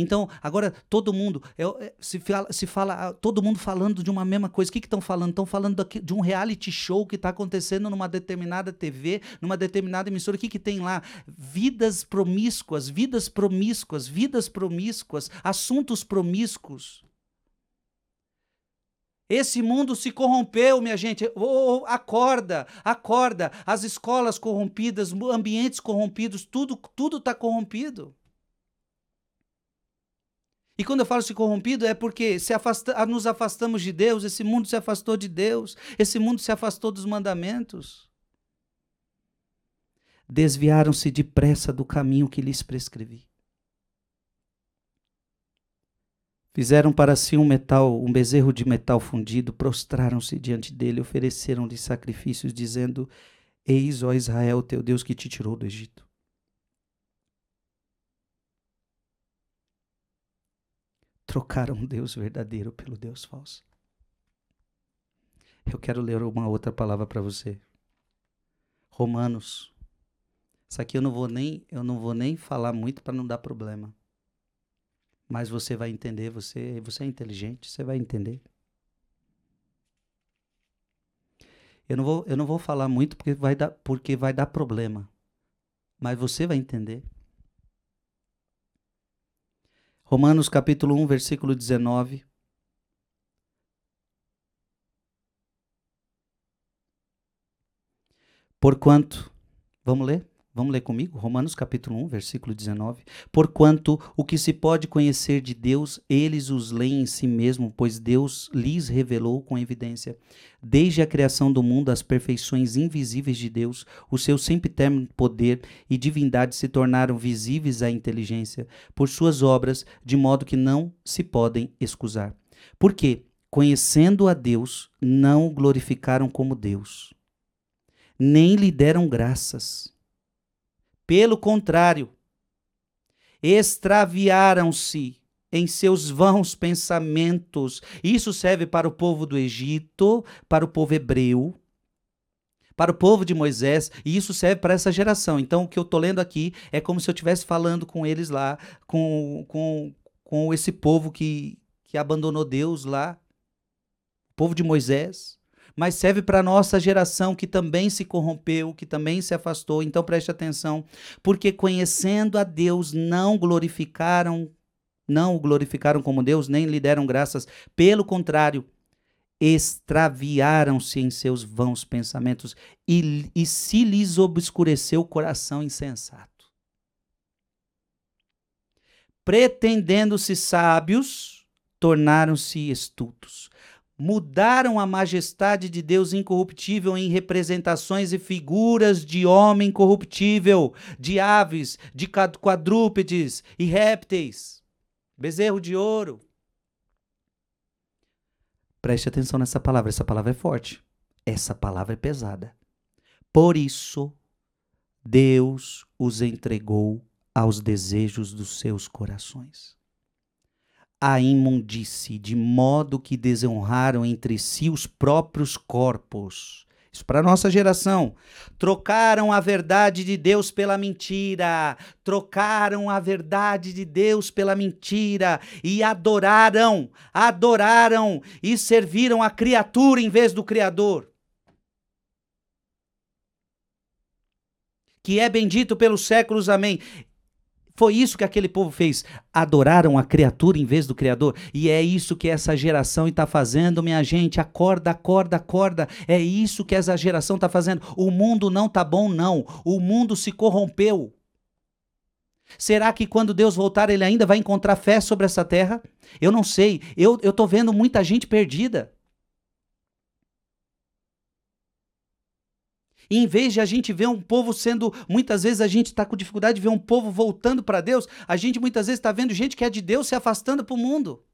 Então, agora todo mundo, é, é, se, fala, se fala, ah, todo mundo falando de uma mesma coisa. O que estão falando? Estão falando de um reality show que está acontecendo numa determinada TV, numa determinada emissora. O que, que tem lá? Vidas promíscuas, vidas promíscuas, vidas promíscuas, assuntos promíscuos. Esse mundo se corrompeu, minha gente. Oh, acorda, acorda. As escolas corrompidas, ambientes corrompidos, tudo tudo está corrompido. E quando eu falo se corrompido é porque se afasta, nos afastamos de Deus, esse mundo se afastou de Deus, esse mundo se afastou dos mandamentos. Desviaram-se depressa do caminho que lhes prescrevi. Fizeram para si um metal, um bezerro de metal fundido, prostraram-se diante dele, ofereceram-lhe sacrifícios, dizendo: Eis, ó Israel, teu Deus que te tirou do Egito. Trocaram Deus verdadeiro pelo Deus falso. Eu quero ler uma outra palavra para você. Romanos. Isso aqui eu não vou nem, eu não vou nem falar muito para não dar problema. Mas você vai entender, você, você é inteligente, você vai entender. Eu não vou, eu não vou falar muito porque vai dar, porque vai dar problema. Mas você vai entender. Romanos capítulo 1, versículo 19. Porquanto, vamos ler? Vamos ler comigo? Romanos capítulo 1, versículo 19. Porquanto o que se pode conhecer de Deus, eles os leem em si mesmo, pois Deus lhes revelou com evidência. Desde a criação do mundo, as perfeições invisíveis de Deus, o seu sempiterno poder e divindade se tornaram visíveis à inteligência por suas obras, de modo que não se podem excusar. Porque, conhecendo a Deus, não o glorificaram como Deus, nem lhe deram graças pelo contrário, extraviaram-se em seus vãos pensamentos. Isso serve para o povo do Egito, para o povo hebreu, para o povo de Moisés, e isso serve para essa geração. Então, o que eu estou lendo aqui é como se eu estivesse falando com eles lá, com, com, com esse povo que, que abandonou Deus lá, o povo de Moisés mas serve para a nossa geração que também se corrompeu, que também se afastou. Então preste atenção, porque conhecendo a Deus não glorificaram, não o glorificaram como Deus, nem lhe deram graças, pelo contrário, extraviaram-se em seus vãos pensamentos e, e se lhes obscureceu o coração insensato. Pretendendo-se sábios, tornaram-se estultos mudaram a majestade de Deus incorruptível em representações e figuras de homem corruptível, de aves, de quadrúpedes e répteis, bezerro de ouro. Preste atenção nessa palavra, essa palavra é forte. Essa palavra é pesada. Por isso, Deus os entregou aos desejos dos seus corações a imundície, de modo que desonraram entre si os próprios corpos. Isso para nossa geração. Trocaram a verdade de Deus pela mentira. Trocaram a verdade de Deus pela mentira e adoraram, adoraram e serviram a criatura em vez do criador. Que é bendito pelos séculos. Amém. Foi isso que aquele povo fez. Adoraram a criatura em vez do Criador. E é isso que essa geração está fazendo, minha gente. Acorda, acorda, acorda. É isso que essa geração está fazendo. O mundo não está bom, não. O mundo se corrompeu. Será que quando Deus voltar ele ainda vai encontrar fé sobre essa terra? Eu não sei. Eu estou vendo muita gente perdida. E em vez de a gente ver um povo sendo, muitas vezes a gente está com dificuldade de ver um povo voltando para Deus, a gente muitas vezes está vendo gente que é de Deus se afastando para o mundo.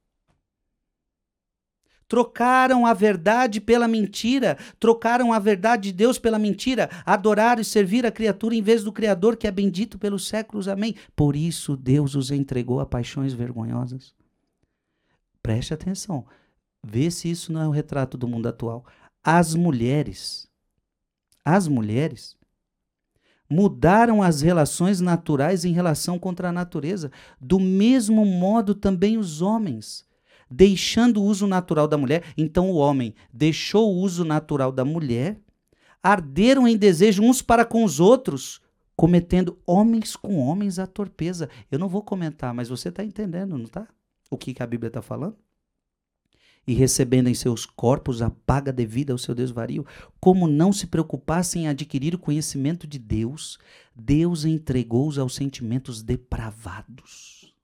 Trocaram a verdade pela mentira, trocaram a verdade de Deus pela mentira, adoraram e servir a criatura em vez do Criador que é bendito pelos séculos. Amém. Por isso Deus os entregou a paixões vergonhosas. Preste atenção. Vê se isso não é o retrato do mundo atual. As mulheres as mulheres mudaram as relações naturais em relação contra a natureza. Do mesmo modo, também os homens, deixando o uso natural da mulher. Então, o homem deixou o uso natural da mulher, arderam em desejo uns para com os outros, cometendo homens com homens a torpeza. Eu não vou comentar, mas você está entendendo, não está? O que, que a Bíblia está falando? E recebendo em seus corpos a paga devida ao seu desvario, como não se preocupassem em adquirir o conhecimento de Deus, Deus entregou-os aos sentimentos depravados.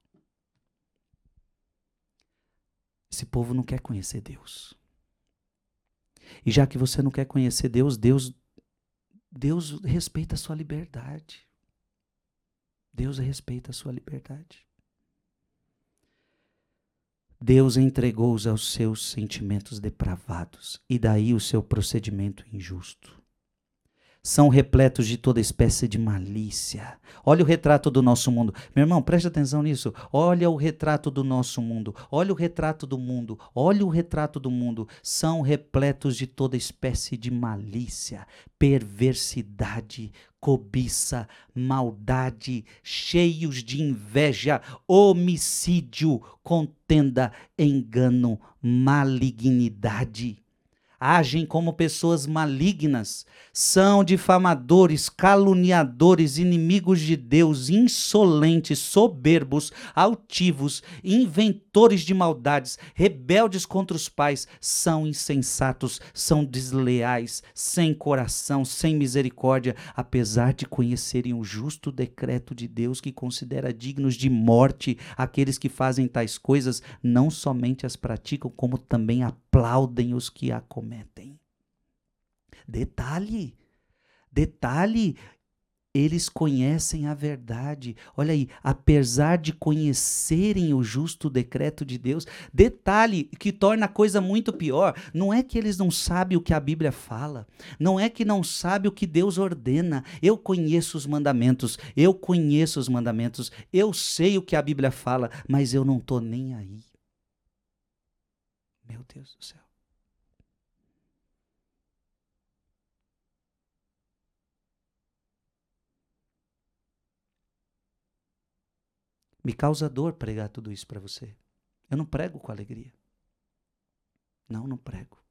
Esse povo não quer conhecer Deus. E já que você não quer conhecer Deus, Deus Deus respeita a sua liberdade. Deus respeita a sua liberdade. Deus entregou-os aos seus sentimentos depravados, e daí o seu procedimento injusto. São repletos de toda espécie de malícia. Olha o retrato do nosso mundo. Meu irmão, preste atenção nisso. Olha o retrato do nosso mundo. Olha o retrato do mundo. Olha o retrato do mundo. São repletos de toda espécie de malícia, perversidade, cobiça, maldade, cheios de inveja, homicídio, contenda, engano, malignidade agem como pessoas malignas, são difamadores, caluniadores, inimigos de Deus, insolentes, soberbos, altivos, inventores de maldades, rebeldes contra os pais, são insensatos, são desleais, sem coração, sem misericórdia, apesar de conhecerem o justo decreto de Deus que considera dignos de morte aqueles que fazem tais coisas, não somente as praticam, como também aplaudem os que a cometem Detalhe, detalhe, eles conhecem a verdade. Olha aí, apesar de conhecerem o justo decreto de Deus, detalhe que torna a coisa muito pior. Não é que eles não sabem o que a Bíblia fala, não é que não sabem o que Deus ordena. Eu conheço os mandamentos, eu conheço os mandamentos, eu sei o que a Bíblia fala, mas eu não estou nem aí. Meu Deus do céu. Me causa dor pregar tudo isso para você. Eu não prego com alegria. Não, não prego.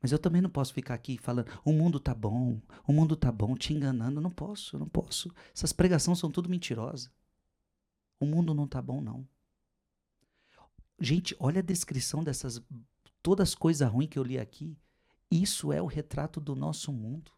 Mas eu também não posso ficar aqui falando, o mundo tá bom, o mundo tá bom, te enganando. Não posso, não posso. Essas pregações são tudo mentirosas. O mundo não tá bom, não. Gente, olha a descrição dessas todas as coisas ruins que eu li aqui. Isso é o retrato do nosso mundo.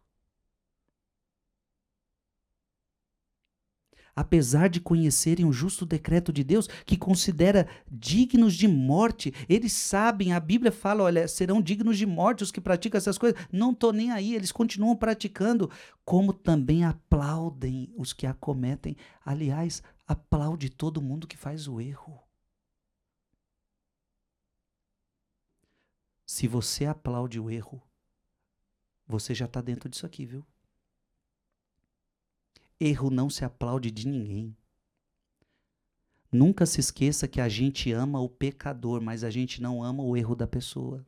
Apesar de conhecerem o justo decreto de Deus, que considera dignos de morte, eles sabem, a Bíblia fala, olha, serão dignos de morte os que praticam essas coisas. Não estou nem aí, eles continuam praticando, como também aplaudem os que acometem. Aliás, aplaude todo mundo que faz o erro. Se você aplaude o erro, você já está dentro disso aqui, viu? Erro não se aplaude de ninguém. Nunca se esqueça que a gente ama o pecador, mas a gente não ama o erro da pessoa.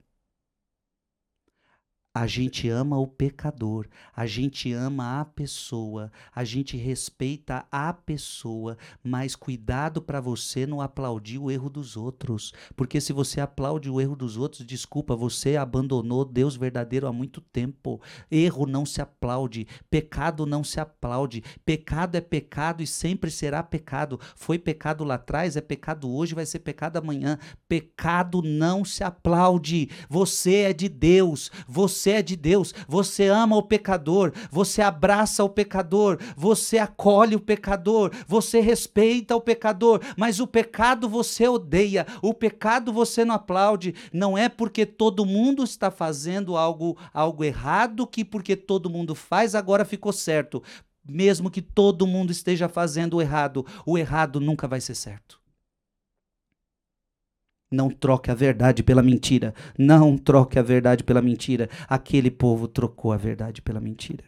A gente ama o pecador, a gente ama a pessoa, a gente respeita a pessoa, mas cuidado para você não aplaudir o erro dos outros, porque se você aplaude o erro dos outros, desculpa, você abandonou Deus verdadeiro há muito tempo. Erro não se aplaude, pecado não se aplaude. Pecado é pecado e sempre será pecado. Foi pecado lá atrás, é pecado hoje, vai ser pecado amanhã. Pecado não se aplaude. Você é de Deus, você você é de Deus, você ama o pecador, você abraça o pecador, você acolhe o pecador, você respeita o pecador, mas o pecado você odeia, o pecado você não aplaude. Não é porque todo mundo está fazendo algo, algo errado que porque todo mundo faz agora ficou certo. Mesmo que todo mundo esteja fazendo o errado, o errado nunca vai ser certo. Não troque a verdade pela mentira. Não troque a verdade pela mentira. Aquele povo trocou a verdade pela mentira.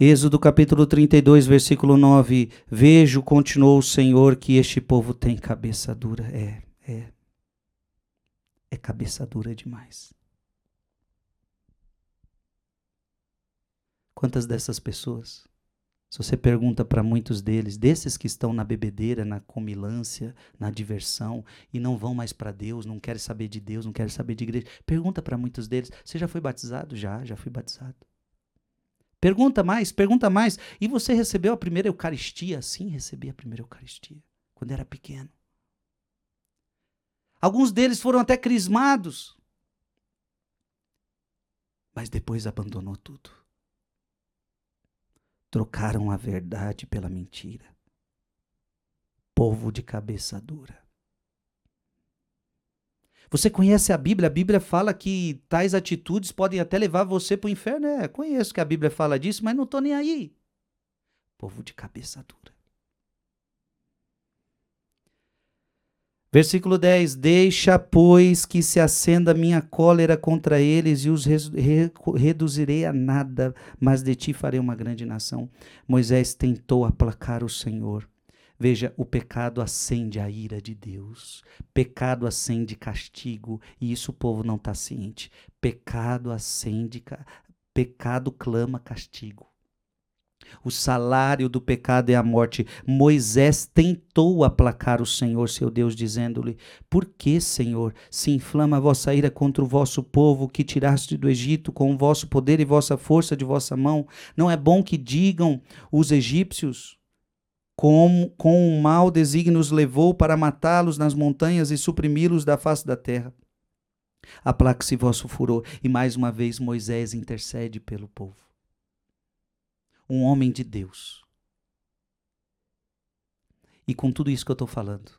Êxodo capítulo 32, versículo 9. Vejo, continuou o Senhor, que este povo tem cabeça dura. É, é. É cabeça dura demais. Quantas dessas pessoas? Se você pergunta para muitos deles, desses que estão na bebedeira, na comilância, na diversão e não vão mais para Deus, não querem saber de Deus, não querem saber de igreja, pergunta para muitos deles: você já foi batizado? Já, já fui batizado. Pergunta mais, pergunta mais. E você recebeu a primeira Eucaristia? Sim, recebi a primeira Eucaristia, quando era pequeno. Alguns deles foram até crismados, mas depois abandonou tudo trocaram a verdade pela mentira. Povo de cabeça dura. Você conhece a Bíblia? A Bíblia fala que tais atitudes podem até levar você para o inferno. É, conheço que a Bíblia fala disso, mas não estou nem aí. Povo de cabeça dura. Versículo 10: Deixa, pois, que se acenda minha cólera contra eles e os re reduzirei a nada, mas de ti farei uma grande nação. Moisés tentou aplacar o Senhor. Veja, o pecado acende a ira de Deus. Pecado acende castigo, e isso o povo não está ciente. Pecado acende, pecado clama castigo. O salário do pecado é a morte. Moisés tentou aplacar o Senhor, seu Deus, dizendo-lhe: Por que, Senhor, se inflama a vossa ira contra o vosso povo que tiraste do Egito com o vosso poder e vossa força de vossa mão? Não é bom que digam os egípcios como com o mal desígnio os levou para matá-los nas montanhas e suprimi-los da face da terra. Aplaque-se vosso furor. E mais uma vez Moisés intercede pelo povo um homem de Deus. E com tudo isso que eu estou falando,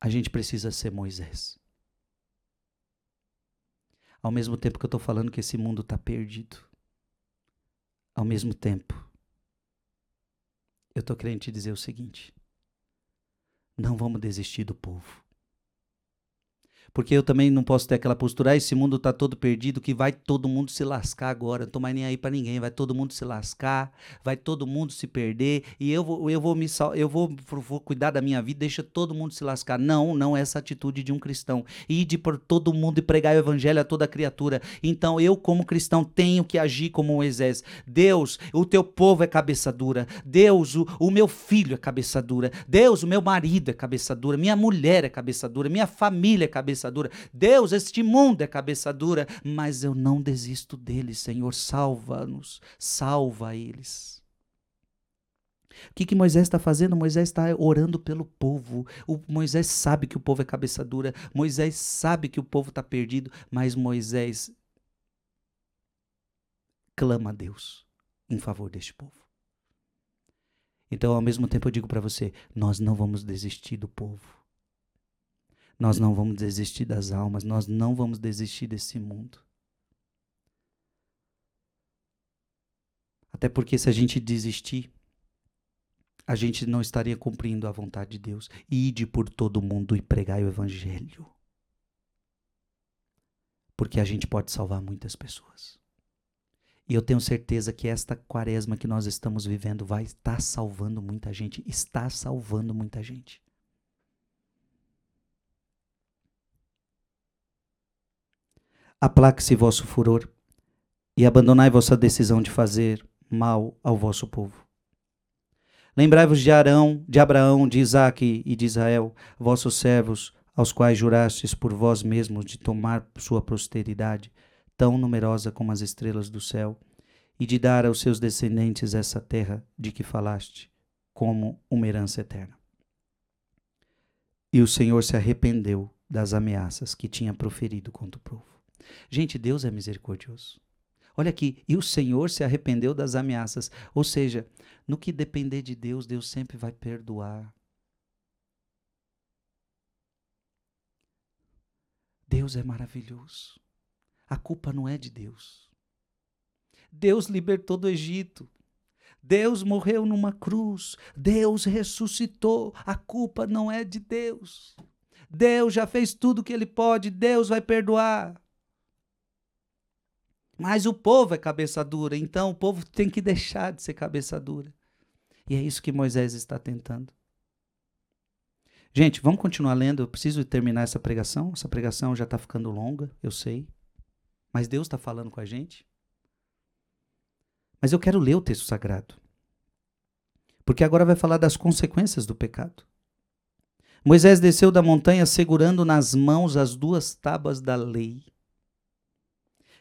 a gente precisa ser Moisés. Ao mesmo tempo que eu estou falando que esse mundo está perdido, ao mesmo tempo, eu estou querendo te dizer o seguinte: não vamos desistir do povo. Porque eu também não posso ter aquela postura, ah, esse mundo está todo perdido, que vai todo mundo se lascar agora. Não tô mais nem aí para ninguém, vai todo mundo se lascar, vai todo mundo se perder, e eu vou, eu vou me eu vou, vou cuidar da minha vida, deixa todo mundo se lascar. Não, não é essa atitude de um cristão. Ide por todo mundo e pregar o evangelho a toda criatura. Então eu, como cristão, tenho que agir como Moisés. Deus, o teu povo é cabeça dura. Deus, o, o meu filho é cabeça dura. Deus, o meu marido é cabeça dura. Minha mulher é cabeça dura. Minha família é cabeça cabeça dura. Deus, este mundo é cabeça dura, mas eu não desisto deles, Senhor. Salva-nos, salva eles. O que, que Moisés está fazendo? Moisés está orando pelo povo. O Moisés sabe que o povo é cabeça dura. Moisés sabe que o povo está perdido, mas Moisés clama a Deus em favor deste povo. Então, ao mesmo tempo, eu digo para você: nós não vamos desistir do povo. Nós não vamos desistir das almas, nós não vamos desistir desse mundo. Até porque se a gente desistir, a gente não estaria cumprindo a vontade de Deus. Ide por todo mundo e pregai o evangelho. Porque a gente pode salvar muitas pessoas. E eu tenho certeza que esta quaresma que nós estamos vivendo vai estar salvando muita gente, está salvando muita gente. Aplaque-se vosso furor e abandonai vossa decisão de fazer mal ao vosso povo. Lembrai-vos de Arão, de Abraão, de Isaque e de Israel, vossos servos, aos quais jurastes por vós mesmos de tomar sua posteridade, tão numerosa como as estrelas do céu, e de dar aos seus descendentes essa terra de que falaste, como uma herança eterna. E o Senhor se arrependeu das ameaças que tinha proferido contra o povo. Gente, Deus é misericordioso. Olha aqui, e o Senhor se arrependeu das ameaças. Ou seja, no que depender de Deus, Deus sempre vai perdoar. Deus é maravilhoso. A culpa não é de Deus. Deus libertou do Egito. Deus morreu numa cruz. Deus ressuscitou. A culpa não é de Deus. Deus já fez tudo o que ele pode. Deus vai perdoar. Mas o povo é cabeça dura, então o povo tem que deixar de ser cabeça dura. E é isso que Moisés está tentando. Gente, vamos continuar lendo. Eu preciso terminar essa pregação. Essa pregação já está ficando longa, eu sei. Mas Deus está falando com a gente. Mas eu quero ler o texto sagrado. Porque agora vai falar das consequências do pecado. Moisés desceu da montanha segurando nas mãos as duas tábuas da lei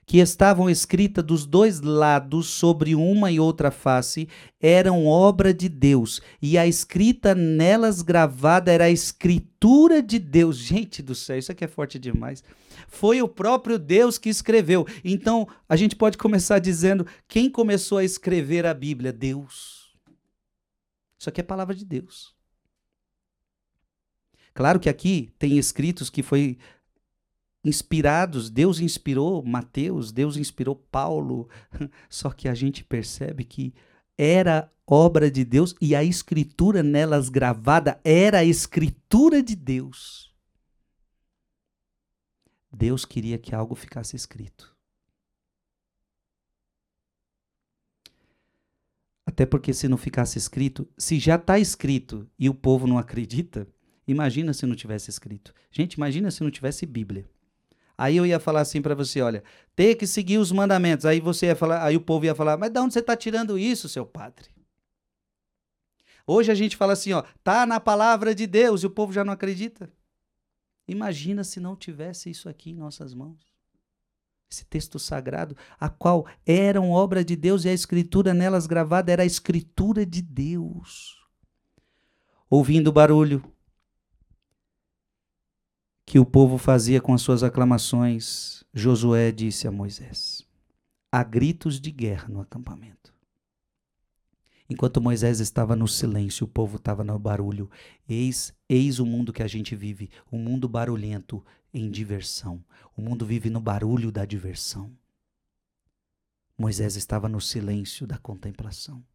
que estavam escritas dos dois lados sobre uma e outra face, eram obra de Deus, e a escrita nelas gravada era a escritura de Deus. Gente do céu, isso aqui é forte demais. Foi o próprio Deus que escreveu. Então, a gente pode começar dizendo: quem começou a escrever a Bíblia? Deus. Isso aqui é palavra de Deus. Claro que aqui tem escritos que foi inspirados, Deus inspirou Mateus, Deus inspirou Paulo, só que a gente percebe que era obra de Deus e a escritura nelas gravada era a escritura de Deus. Deus queria que algo ficasse escrito. Até porque se não ficasse escrito, se já está escrito e o povo não acredita, imagina se não tivesse escrito. Gente, imagina se não tivesse Bíblia. Aí eu ia falar assim para você, olha, ter que seguir os mandamentos. Aí você ia falar, aí o povo ia falar, mas de onde você está tirando isso, seu padre? Hoje a gente fala assim, ó, tá na palavra de Deus e o povo já não acredita. Imagina se não tivesse isso aqui em nossas mãos. Esse texto sagrado, a qual eram obra de Deus e a escritura nelas gravada era a escritura de Deus. Ouvindo o barulho, que o povo fazia com as suas aclamações, Josué disse a Moisés: Há gritos de guerra no acampamento. Enquanto Moisés estava no silêncio, o povo estava no barulho. Eis, eis o mundo que a gente vive, um mundo barulhento em diversão. O mundo vive no barulho da diversão. Moisés estava no silêncio da contemplação.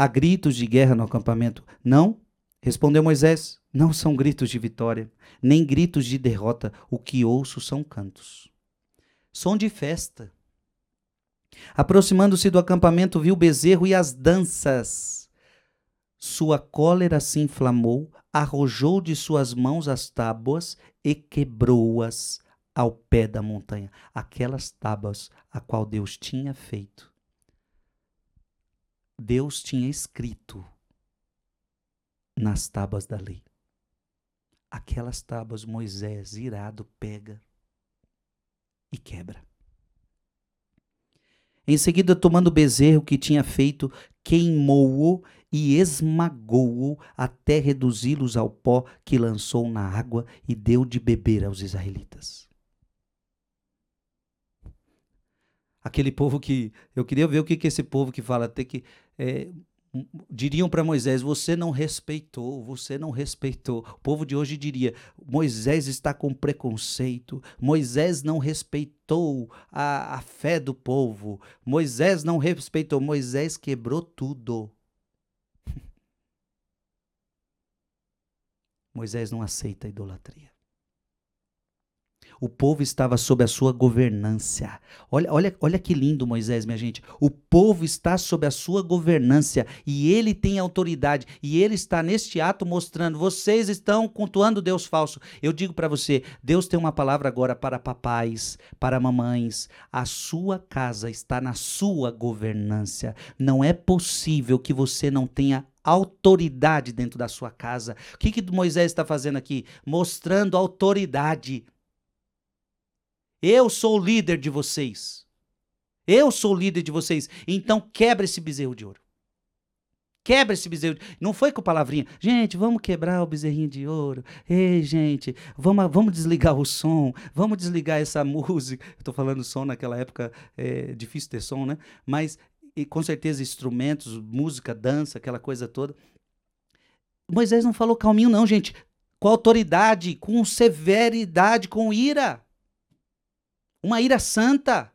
Há gritos de guerra no acampamento? Não, respondeu Moisés. Não são gritos de vitória, nem gritos de derrota. O que ouço são cantos. Som de festa. Aproximando-se do acampamento, viu o bezerro e as danças. Sua cólera se inflamou, arrojou de suas mãos as tábuas e quebrou-as ao pé da montanha, aquelas tábuas a qual Deus tinha feito Deus tinha escrito nas tábuas da lei. Aquelas tábuas Moisés, irado, pega e quebra. Em seguida, tomando o bezerro que tinha feito, queimou-o e esmagou-o até reduzi-los ao pó que lançou na água e deu de beber aos israelitas. Aquele povo que. Eu queria ver o que, que esse povo que fala, ter que. É, diriam para Moisés: Você não respeitou, você não respeitou. O povo de hoje diria: Moisés está com preconceito, Moisés não respeitou a, a fé do povo, Moisés não respeitou, Moisés quebrou tudo. Moisés não aceita a idolatria. O povo estava sob a sua governância. Olha, olha, olha que lindo, Moisés, minha gente. O povo está sob a sua governância e ele tem autoridade. E ele está neste ato mostrando: vocês estão cultuando Deus falso. Eu digo para você: Deus tem uma palavra agora para papais, para mamães. A sua casa está na sua governância. Não é possível que você não tenha autoridade dentro da sua casa. O que, que Moisés está fazendo aqui? Mostrando autoridade. Eu sou o líder de vocês. Eu sou o líder de vocês. Então quebra esse bezerro de ouro. Quebra esse bezerro. De... Não foi com palavrinha. Gente, vamos quebrar o bezerrinho de ouro. Ei, gente, vamos, vamos desligar o som. Vamos desligar essa música. Estou falando som naquela época, é difícil ter som, né? Mas e, com certeza instrumentos, música, dança, aquela coisa toda. Moisés não falou calminho, não, gente. Com autoridade, com severidade, com ira. Uma ira santa.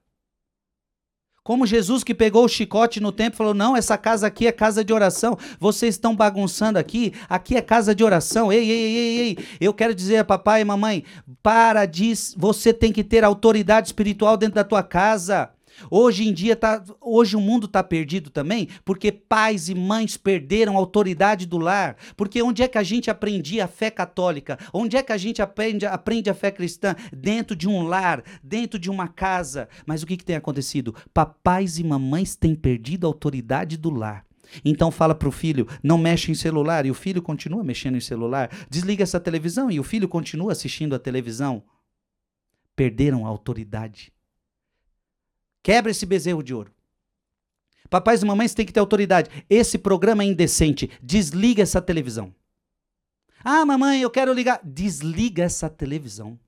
Como Jesus que pegou o chicote no templo e falou: Não, essa casa aqui é casa de oração. Vocês estão bagunçando aqui. Aqui é casa de oração. Ei, ei, ei, ei. Eu quero dizer a papai e mamãe: para diz, você tem que ter autoridade espiritual dentro da tua casa. Hoje em dia, tá, hoje o mundo está perdido também, porque pais e mães perderam a autoridade do lar. Porque onde é que a gente aprendia a fé católica? Onde é que a gente aprende, aprende a fé cristã? Dentro de um lar, dentro de uma casa. Mas o que, que tem acontecido? Papais e mamães têm perdido a autoridade do lar. Então fala para o filho, não mexe em celular, e o filho continua mexendo em celular. Desliga essa televisão, e o filho continua assistindo a televisão. Perderam a autoridade. Quebra esse bezerro de ouro. Papais e mamães têm que ter autoridade. Esse programa é indecente. Desliga essa televisão. Ah, mamãe, eu quero ligar. Desliga essa televisão.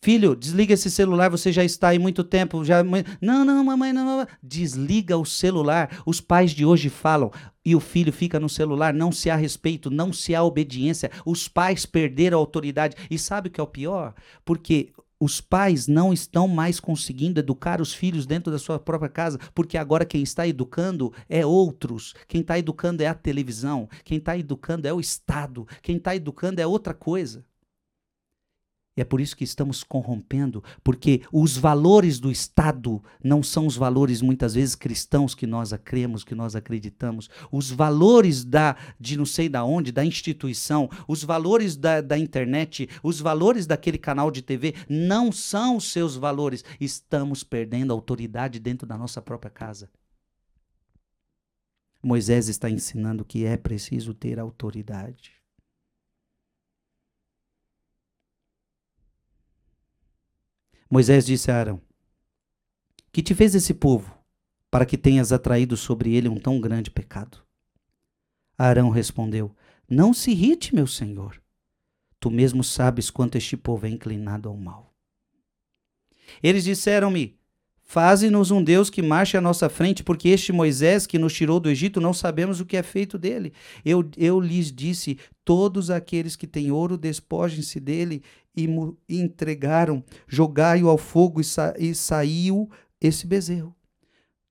Filho, desliga esse celular, você já está aí muito tempo. Já... Não, não, mamãe, não, não. Desliga o celular. Os pais de hoje falam e o filho fica no celular. Não se há respeito, não se há obediência. Os pais perderam a autoridade. E sabe o que é o pior? Porque os pais não estão mais conseguindo educar os filhos dentro da sua própria casa, porque agora quem está educando é outros. Quem está educando é a televisão. Quem está educando é o Estado. Quem está educando é outra coisa. E é por isso que estamos corrompendo, porque os valores do Estado não são os valores muitas vezes cristãos que nós cremos, que nós acreditamos. Os valores da de não sei da onde, da instituição, os valores da, da internet, os valores daquele canal de TV não são os seus valores. Estamos perdendo a autoridade dentro da nossa própria casa. Moisés está ensinando que é preciso ter autoridade. Moisés disse a Arão: Que te fez esse povo, para que tenhas atraído sobre ele um tão grande pecado? Arão respondeu: Não se irrite, meu senhor. Tu mesmo sabes quanto este povo é inclinado ao mal. Eles disseram-me: Faze-nos um Deus que marche à nossa frente, porque este Moisés que nos tirou do Egito não sabemos o que é feito dele. Eu, eu lhes disse: Todos aqueles que têm ouro, despojem-se dele e, entregaram, jogai-o ao fogo e, sa e saiu esse bezerro.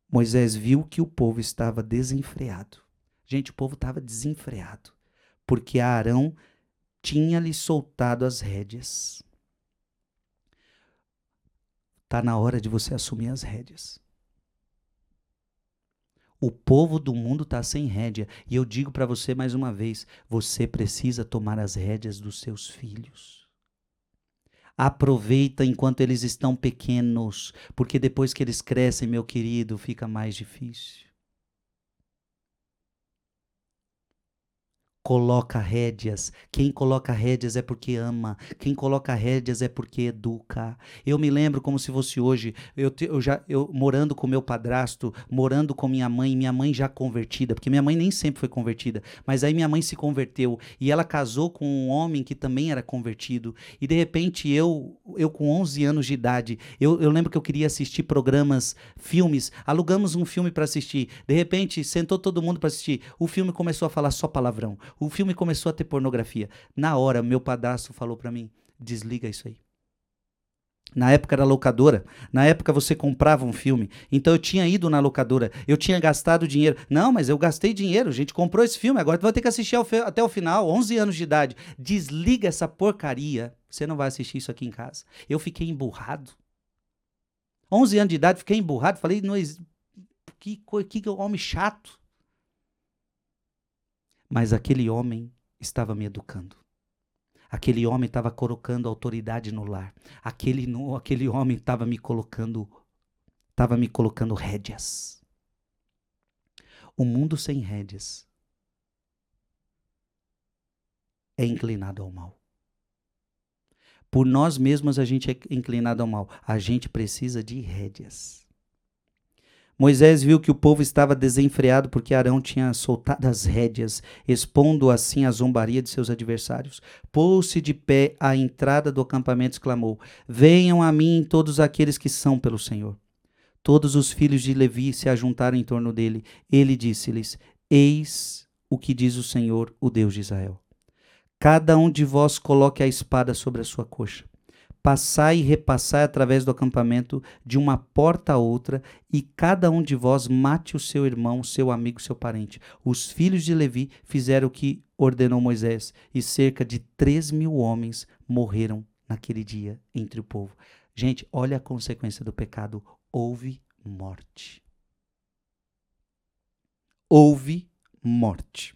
Moisés viu que o povo estava desenfreado. Gente, o povo estava desenfreado, porque Arão tinha-lhe soltado as rédeas. Está na hora de você assumir as rédeas. O povo do mundo está sem rédea. E eu digo para você mais uma vez: você precisa tomar as rédeas dos seus filhos. Aproveita enquanto eles estão pequenos, porque depois que eles crescem, meu querido, fica mais difícil. Coloca rédeas. Quem coloca rédeas é porque ama. Quem coloca rédeas é porque educa. Eu me lembro como se fosse hoje, eu, te, eu já eu morando com meu padrasto, morando com minha mãe, minha mãe já convertida, porque minha mãe nem sempre foi convertida, mas aí minha mãe se converteu e ela casou com um homem que também era convertido. E de repente eu, eu com 11 anos de idade, eu, eu lembro que eu queria assistir programas, filmes, alugamos um filme para assistir. De repente sentou todo mundo para assistir. O filme começou a falar só palavrão. O filme começou a ter pornografia. Na hora, meu padrasto falou para mim: desliga isso aí. Na época era locadora. Na época você comprava um filme. Então eu tinha ido na locadora. Eu tinha gastado dinheiro. Não, mas eu gastei dinheiro. A gente comprou esse filme. Agora tu vai ter que assistir até o final. 11 anos de idade. Desliga essa porcaria. Você não vai assistir isso aqui em casa. Eu fiquei emburrado. 11 anos de idade, fiquei emburrado. Falei, não, que, que, que homem chato. Mas aquele homem estava me educando. Aquele homem estava colocando autoridade no lar. Aquele, no, aquele homem estava me colocando estava me colocando rédeas. O mundo sem rédeas é inclinado ao mal. Por nós mesmos a gente é inclinado ao mal. A gente precisa de rédeas. Moisés viu que o povo estava desenfreado porque Arão tinha soltado as rédeas, expondo assim a zombaria de seus adversários. Pôs-se de pé à entrada do acampamento e exclamou: Venham a mim todos aqueles que são pelo Senhor. Todos os filhos de Levi se ajuntaram em torno dele. Ele disse-lhes: Eis o que diz o Senhor, o Deus de Israel. Cada um de vós coloque a espada sobre a sua coxa passai e repassai através do acampamento de uma porta a outra, e cada um de vós mate o seu irmão, seu amigo, seu parente. Os filhos de Levi fizeram o que ordenou Moisés, e cerca de três mil homens morreram naquele dia entre o povo. Gente, olha a consequência do pecado. Houve morte. Houve morte.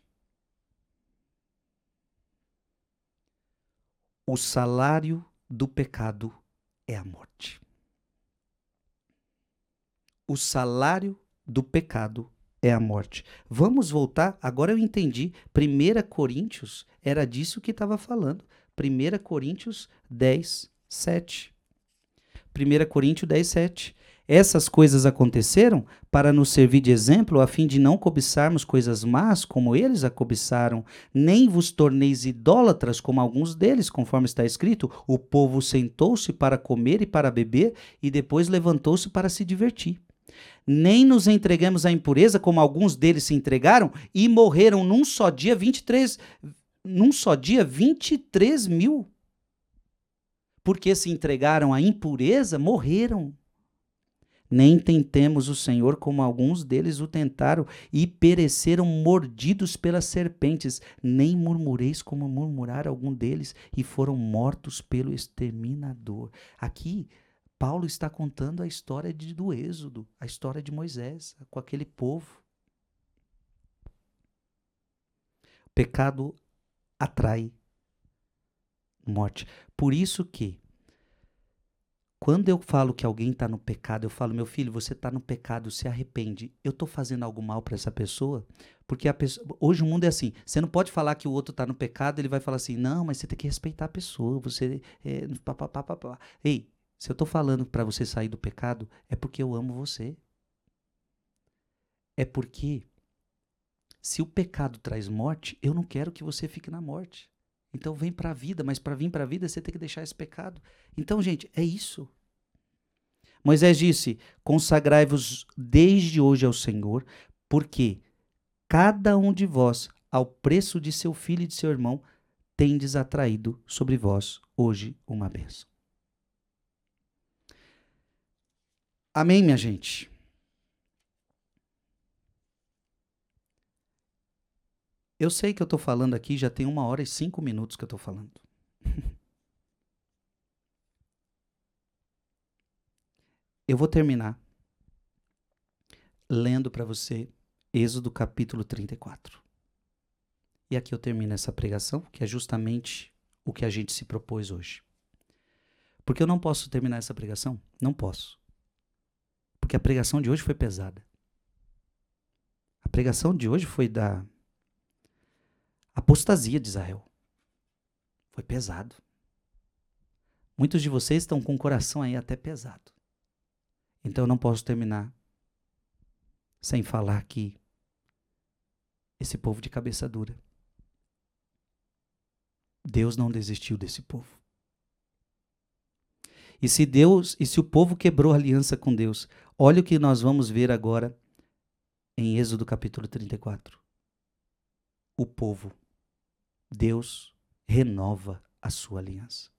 O salário do pecado é a morte. O salário do pecado é a morte. Vamos voltar, agora eu entendi. 1 Coríntios era disso que estava falando. 1 Coríntios 10, 7. 1 Coríntios 10, 7. Essas coisas aconteceram para nos servir de exemplo, a fim de não cobiçarmos coisas más como eles a cobiçaram, nem vos torneis idólatras como alguns deles, conforme está escrito: o povo sentou-se para comer e para beber, e depois levantou-se para se divertir. Nem nos entregamos à impureza, como alguns deles se entregaram, e morreram num só dia 23, num só dia 23 mil. Porque se entregaram à impureza, morreram. Nem tentemos o Senhor como alguns deles o tentaram e pereceram mordidos pelas serpentes. Nem murmureis como murmuraram algum deles e foram mortos pelo exterminador. Aqui, Paulo está contando a história de, do Êxodo, a história de Moisés com aquele povo. Pecado atrai morte. Por isso que quando eu falo que alguém está no pecado, eu falo, meu filho, você está no pecado, se arrepende. Eu estou fazendo algo mal para essa pessoa? Porque pessoa, hoje o mundo é assim. Você não pode falar que o outro está no pecado, ele vai falar assim, não, mas você tem que respeitar a pessoa. Você, é, pá, pá, pá, pá. Ei, se eu estou falando para você sair do pecado, é porque eu amo você. É porque se o pecado traz morte, eu não quero que você fique na morte. Então vem para a vida, mas para vir para a vida você tem que deixar esse pecado. Então, gente, é isso. Moisés disse: Consagrai-vos desde hoje ao Senhor, porque cada um de vós, ao preço de seu filho e de seu irmão, tendes atraído sobre vós hoje uma bênção. Amém, minha gente? Eu sei que eu estou falando aqui, já tem uma hora e cinco minutos que eu estou falando. eu vou terminar lendo para você Êxodo capítulo 34. E aqui eu termino essa pregação, que é justamente o que a gente se propôs hoje. Porque eu não posso terminar essa pregação? Não posso. Porque a pregação de hoje foi pesada. A pregação de hoje foi da apostasia de Israel. Foi pesado. Muitos de vocês estão com o coração aí até pesado. Então eu não posso terminar sem falar que esse povo de cabeça dura. Deus não desistiu desse povo. E se Deus, e se o povo quebrou aliança com Deus, olha o que nós vamos ver agora em Êxodo capítulo 34. O povo Deus renova a sua aliança.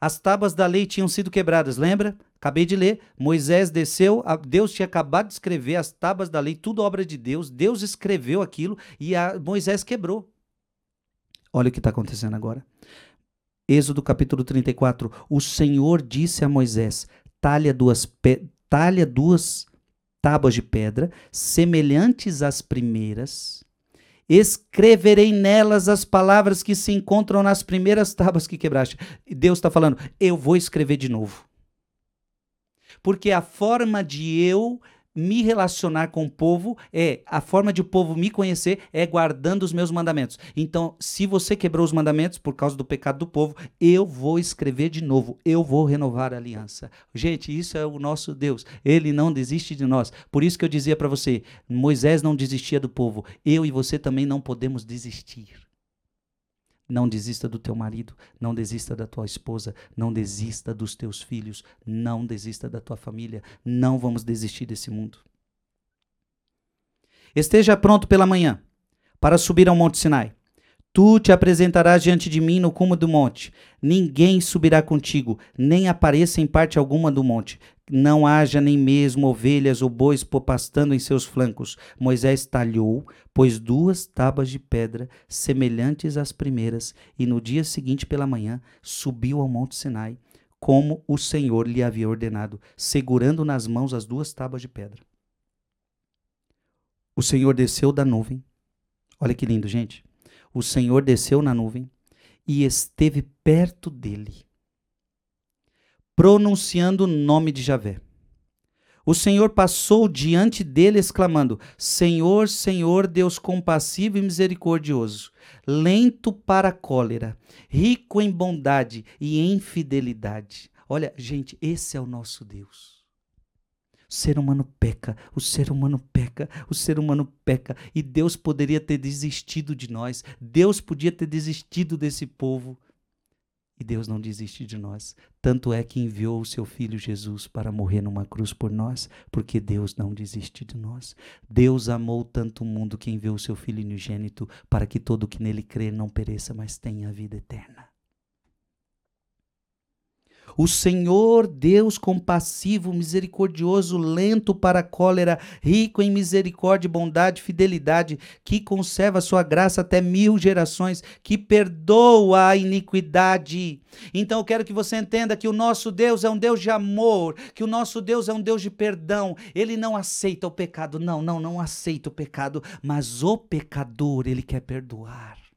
As tábuas da lei tinham sido quebradas, lembra? Acabei de ler. Moisés desceu, Deus tinha acabado de escrever as tábuas da lei, tudo obra de Deus. Deus escreveu aquilo e Moisés quebrou. Olha o que está acontecendo agora. Êxodo capítulo 34. O Senhor disse a Moisés: talha duas, talha duas tábuas de pedra, semelhantes às primeiras, escreverei nelas as palavras que se encontram nas primeiras tábuas que quebraste. Deus está falando, eu vou escrever de novo. Porque a forma de eu me relacionar com o povo é a forma de o povo me conhecer é guardando os meus mandamentos. Então, se você quebrou os mandamentos por causa do pecado do povo, eu vou escrever de novo, eu vou renovar a aliança. Gente, isso é o nosso Deus. Ele não desiste de nós. Por isso que eu dizia para você, Moisés não desistia do povo. Eu e você também não podemos desistir. Não desista do teu marido, não desista da tua esposa, não desista dos teus filhos, não desista da tua família. Não vamos desistir desse mundo. Esteja pronto pela manhã para subir ao Monte Sinai. Tu te apresentarás diante de mim no cume do monte. Ninguém subirá contigo, nem apareça em parte alguma do monte. Não haja nem mesmo ovelhas ou bois pastando em seus flancos. Moisés talhou, pôs duas tábuas de pedra, semelhantes às primeiras, e no dia seguinte pela manhã subiu ao monte Sinai como o Senhor lhe havia ordenado, segurando nas mãos as duas tábuas de pedra. O Senhor desceu da nuvem. Olha que lindo, gente. O Senhor desceu na nuvem e esteve perto dele, pronunciando o nome de Javé. O Senhor passou diante dele, exclamando: Senhor, Senhor, Deus compassivo e misericordioso, lento para a cólera, rico em bondade e em fidelidade. Olha, gente, esse é o nosso Deus. O ser humano peca, o ser humano peca, o ser humano peca. E Deus poderia ter desistido de nós, Deus podia ter desistido desse povo. E Deus não desiste de nós. Tanto é que enviou o seu filho Jesus para morrer numa cruz por nós, porque Deus não desiste de nós. Deus amou tanto o mundo que enviou o seu filho unigênito para que todo que nele crê não pereça, mas tenha a vida eterna. O Senhor, Deus compassivo, misericordioso, lento para a cólera, rico em misericórdia, bondade, fidelidade, que conserva sua graça até mil gerações, que perdoa a iniquidade. Então eu quero que você entenda que o nosso Deus é um Deus de amor, que o nosso Deus é um Deus de perdão. Ele não aceita o pecado, não, não, não aceita o pecado, mas o pecador ele quer perdoar.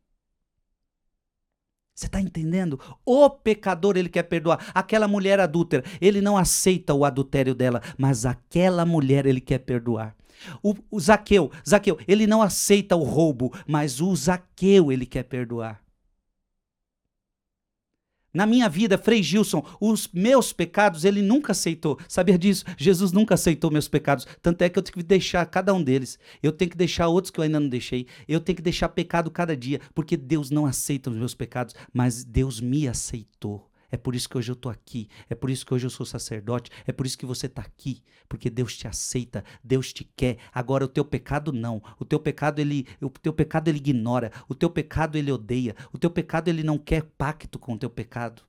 Você está entendendo? O pecador ele quer perdoar. Aquela mulher adúltera, ele não aceita o adultério dela, mas aquela mulher ele quer perdoar. O, o Zaqueu, Zaqueu, ele não aceita o roubo, mas o Zaqueu ele quer perdoar. Na minha vida, Frei Gilson, os meus pecados ele nunca aceitou. Sabia disso? Jesus nunca aceitou meus pecados. Tanto é que eu tenho que deixar cada um deles. Eu tenho que deixar outros que eu ainda não deixei. Eu tenho que deixar pecado cada dia, porque Deus não aceita os meus pecados, mas Deus me aceitou. É por isso que hoje eu estou aqui. É por isso que hoje eu sou sacerdote. É por isso que você está aqui. Porque Deus te aceita, Deus te quer. Agora o teu pecado não. O teu pecado ele, o teu pecado ele ignora. O teu pecado ele odeia. O teu pecado ele não quer pacto com o teu pecado.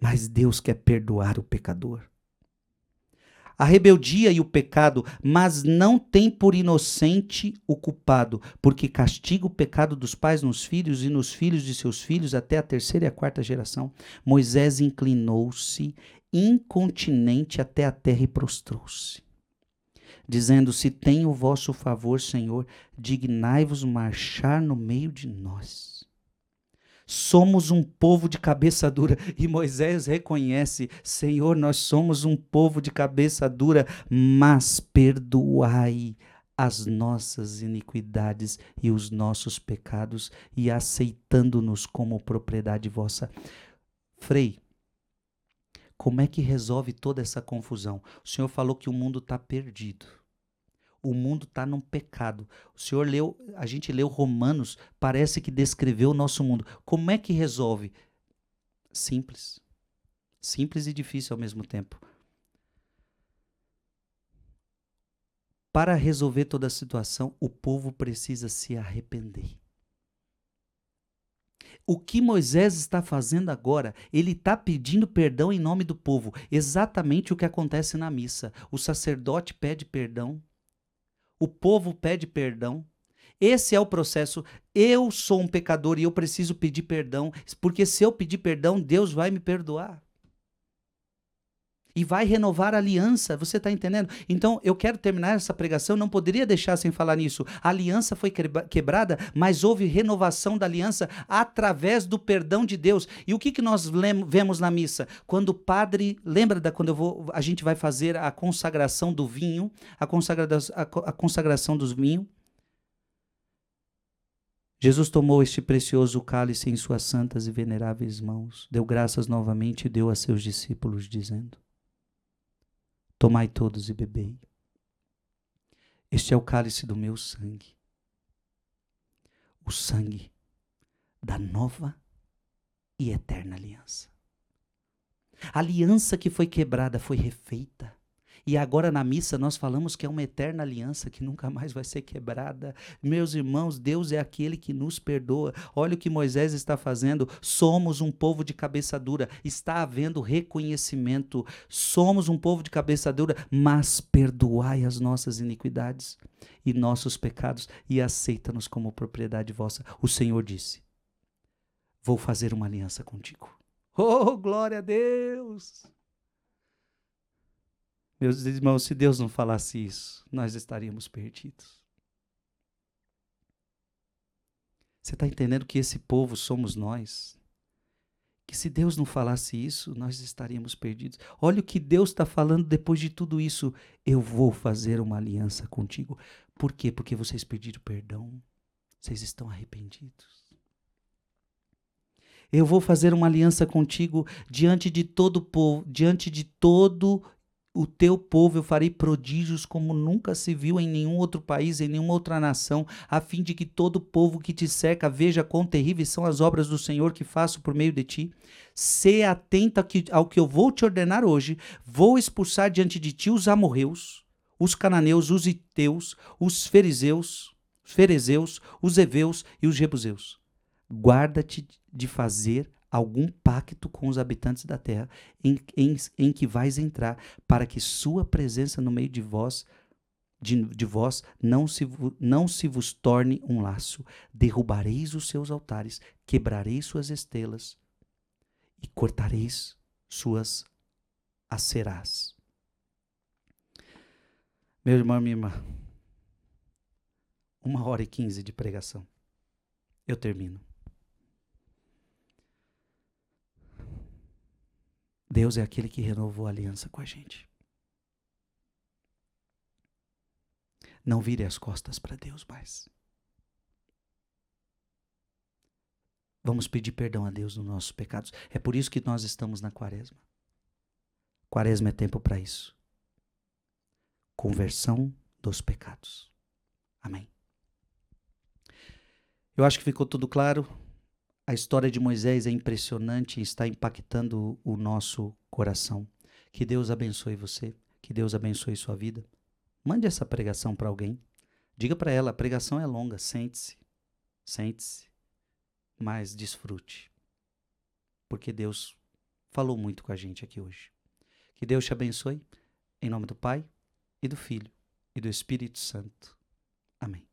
Mas Deus quer perdoar o pecador a rebeldia e o pecado, mas não tem por inocente o culpado, porque castiga o pecado dos pais nos filhos e nos filhos de seus filhos até a terceira e a quarta geração. Moisés inclinou-se incontinente até a terra e prostrou-se, dizendo: Se tem o vosso favor, Senhor, dignai-vos marchar no meio de nós. Somos um povo de cabeça dura. E Moisés reconhece: Senhor, nós somos um povo de cabeça dura, mas perdoai as nossas iniquidades e os nossos pecados, e aceitando-nos como propriedade vossa. Frei, como é que resolve toda essa confusão? O Senhor falou que o mundo está perdido o mundo está num pecado. O senhor leu, a gente leu Romanos, parece que descreveu o nosso mundo. Como é que resolve? Simples. Simples e difícil ao mesmo tempo. Para resolver toda a situação, o povo precisa se arrepender. O que Moisés está fazendo agora, ele está pedindo perdão em nome do povo. Exatamente o que acontece na missa. O sacerdote pede perdão, o povo pede perdão. Esse é o processo. Eu sou um pecador e eu preciso pedir perdão, porque se eu pedir perdão, Deus vai me perdoar. E vai renovar a aliança, você está entendendo? Então, eu quero terminar essa pregação, não poderia deixar sem falar nisso. A aliança foi quebrada, mas houve renovação da aliança através do perdão de Deus. E o que, que nós vemos na missa? Quando o padre, lembra da quando eu vou, a gente vai fazer a consagração do vinho, a, consagra, a, a consagração dos vinhos? Jesus tomou este precioso cálice em suas santas e veneráveis mãos, deu graças novamente e deu a seus discípulos, dizendo: Tomai todos e bebei. Este é o cálice do meu sangue. O sangue da nova e eterna aliança. A aliança que foi quebrada foi refeita. E agora na missa nós falamos que é uma eterna aliança que nunca mais vai ser quebrada. Meus irmãos, Deus é aquele que nos perdoa. Olha o que Moisés está fazendo. Somos um povo de cabeça dura. Está havendo reconhecimento. Somos um povo de cabeça dura, mas perdoai as nossas iniquidades e nossos pecados e aceita-nos como propriedade vossa. O Senhor disse: Vou fazer uma aliança contigo. Oh, glória a Deus! Meus irmãos, se Deus não falasse isso, nós estaríamos perdidos. Você está entendendo que esse povo somos nós? Que se Deus não falasse isso, nós estaríamos perdidos. Olha o que Deus está falando depois de tudo isso. Eu vou fazer uma aliança contigo. Por quê? Porque vocês pediram perdão. Vocês estão arrependidos. Eu vou fazer uma aliança contigo diante de todo o povo, diante de todo o teu povo eu farei prodígios como nunca se viu em nenhum outro país, em nenhuma outra nação, a fim de que todo povo que te cerca veja quão terríveis são as obras do Senhor que faço por meio de ti. Se atenta ao que eu vou te ordenar hoje, vou expulsar diante de ti os amorreus, os cananeus, os iteus, os fariseus, ferezeus, os heveus e os jebuseus. Guarda-te de fazer algum pacto com os habitantes da terra em, em, em que vais entrar, para que sua presença no meio de vós de, de, vós não se, não se vos torne um laço. Derrubareis os seus altares, quebrareis suas estelas e cortareis suas acerás. Meu irmão, minha irmã, uma hora e quinze de pregação. Eu termino. Deus é aquele que renovou a aliança com a gente. Não vire as costas para Deus mais. Vamos pedir perdão a Deus dos nossos pecados. É por isso que nós estamos na quaresma. Quaresma é tempo para isso. Conversão dos pecados. Amém. Eu acho que ficou tudo claro. A história de Moisés é impressionante e está impactando o nosso coração. Que Deus abençoe você, que Deus abençoe sua vida. Mande essa pregação para alguém. Diga para ela: a pregação é longa, sente-se, sente-se, mas desfrute. Porque Deus falou muito com a gente aqui hoje. Que Deus te abençoe, em nome do Pai, e do Filho, e do Espírito Santo. Amém.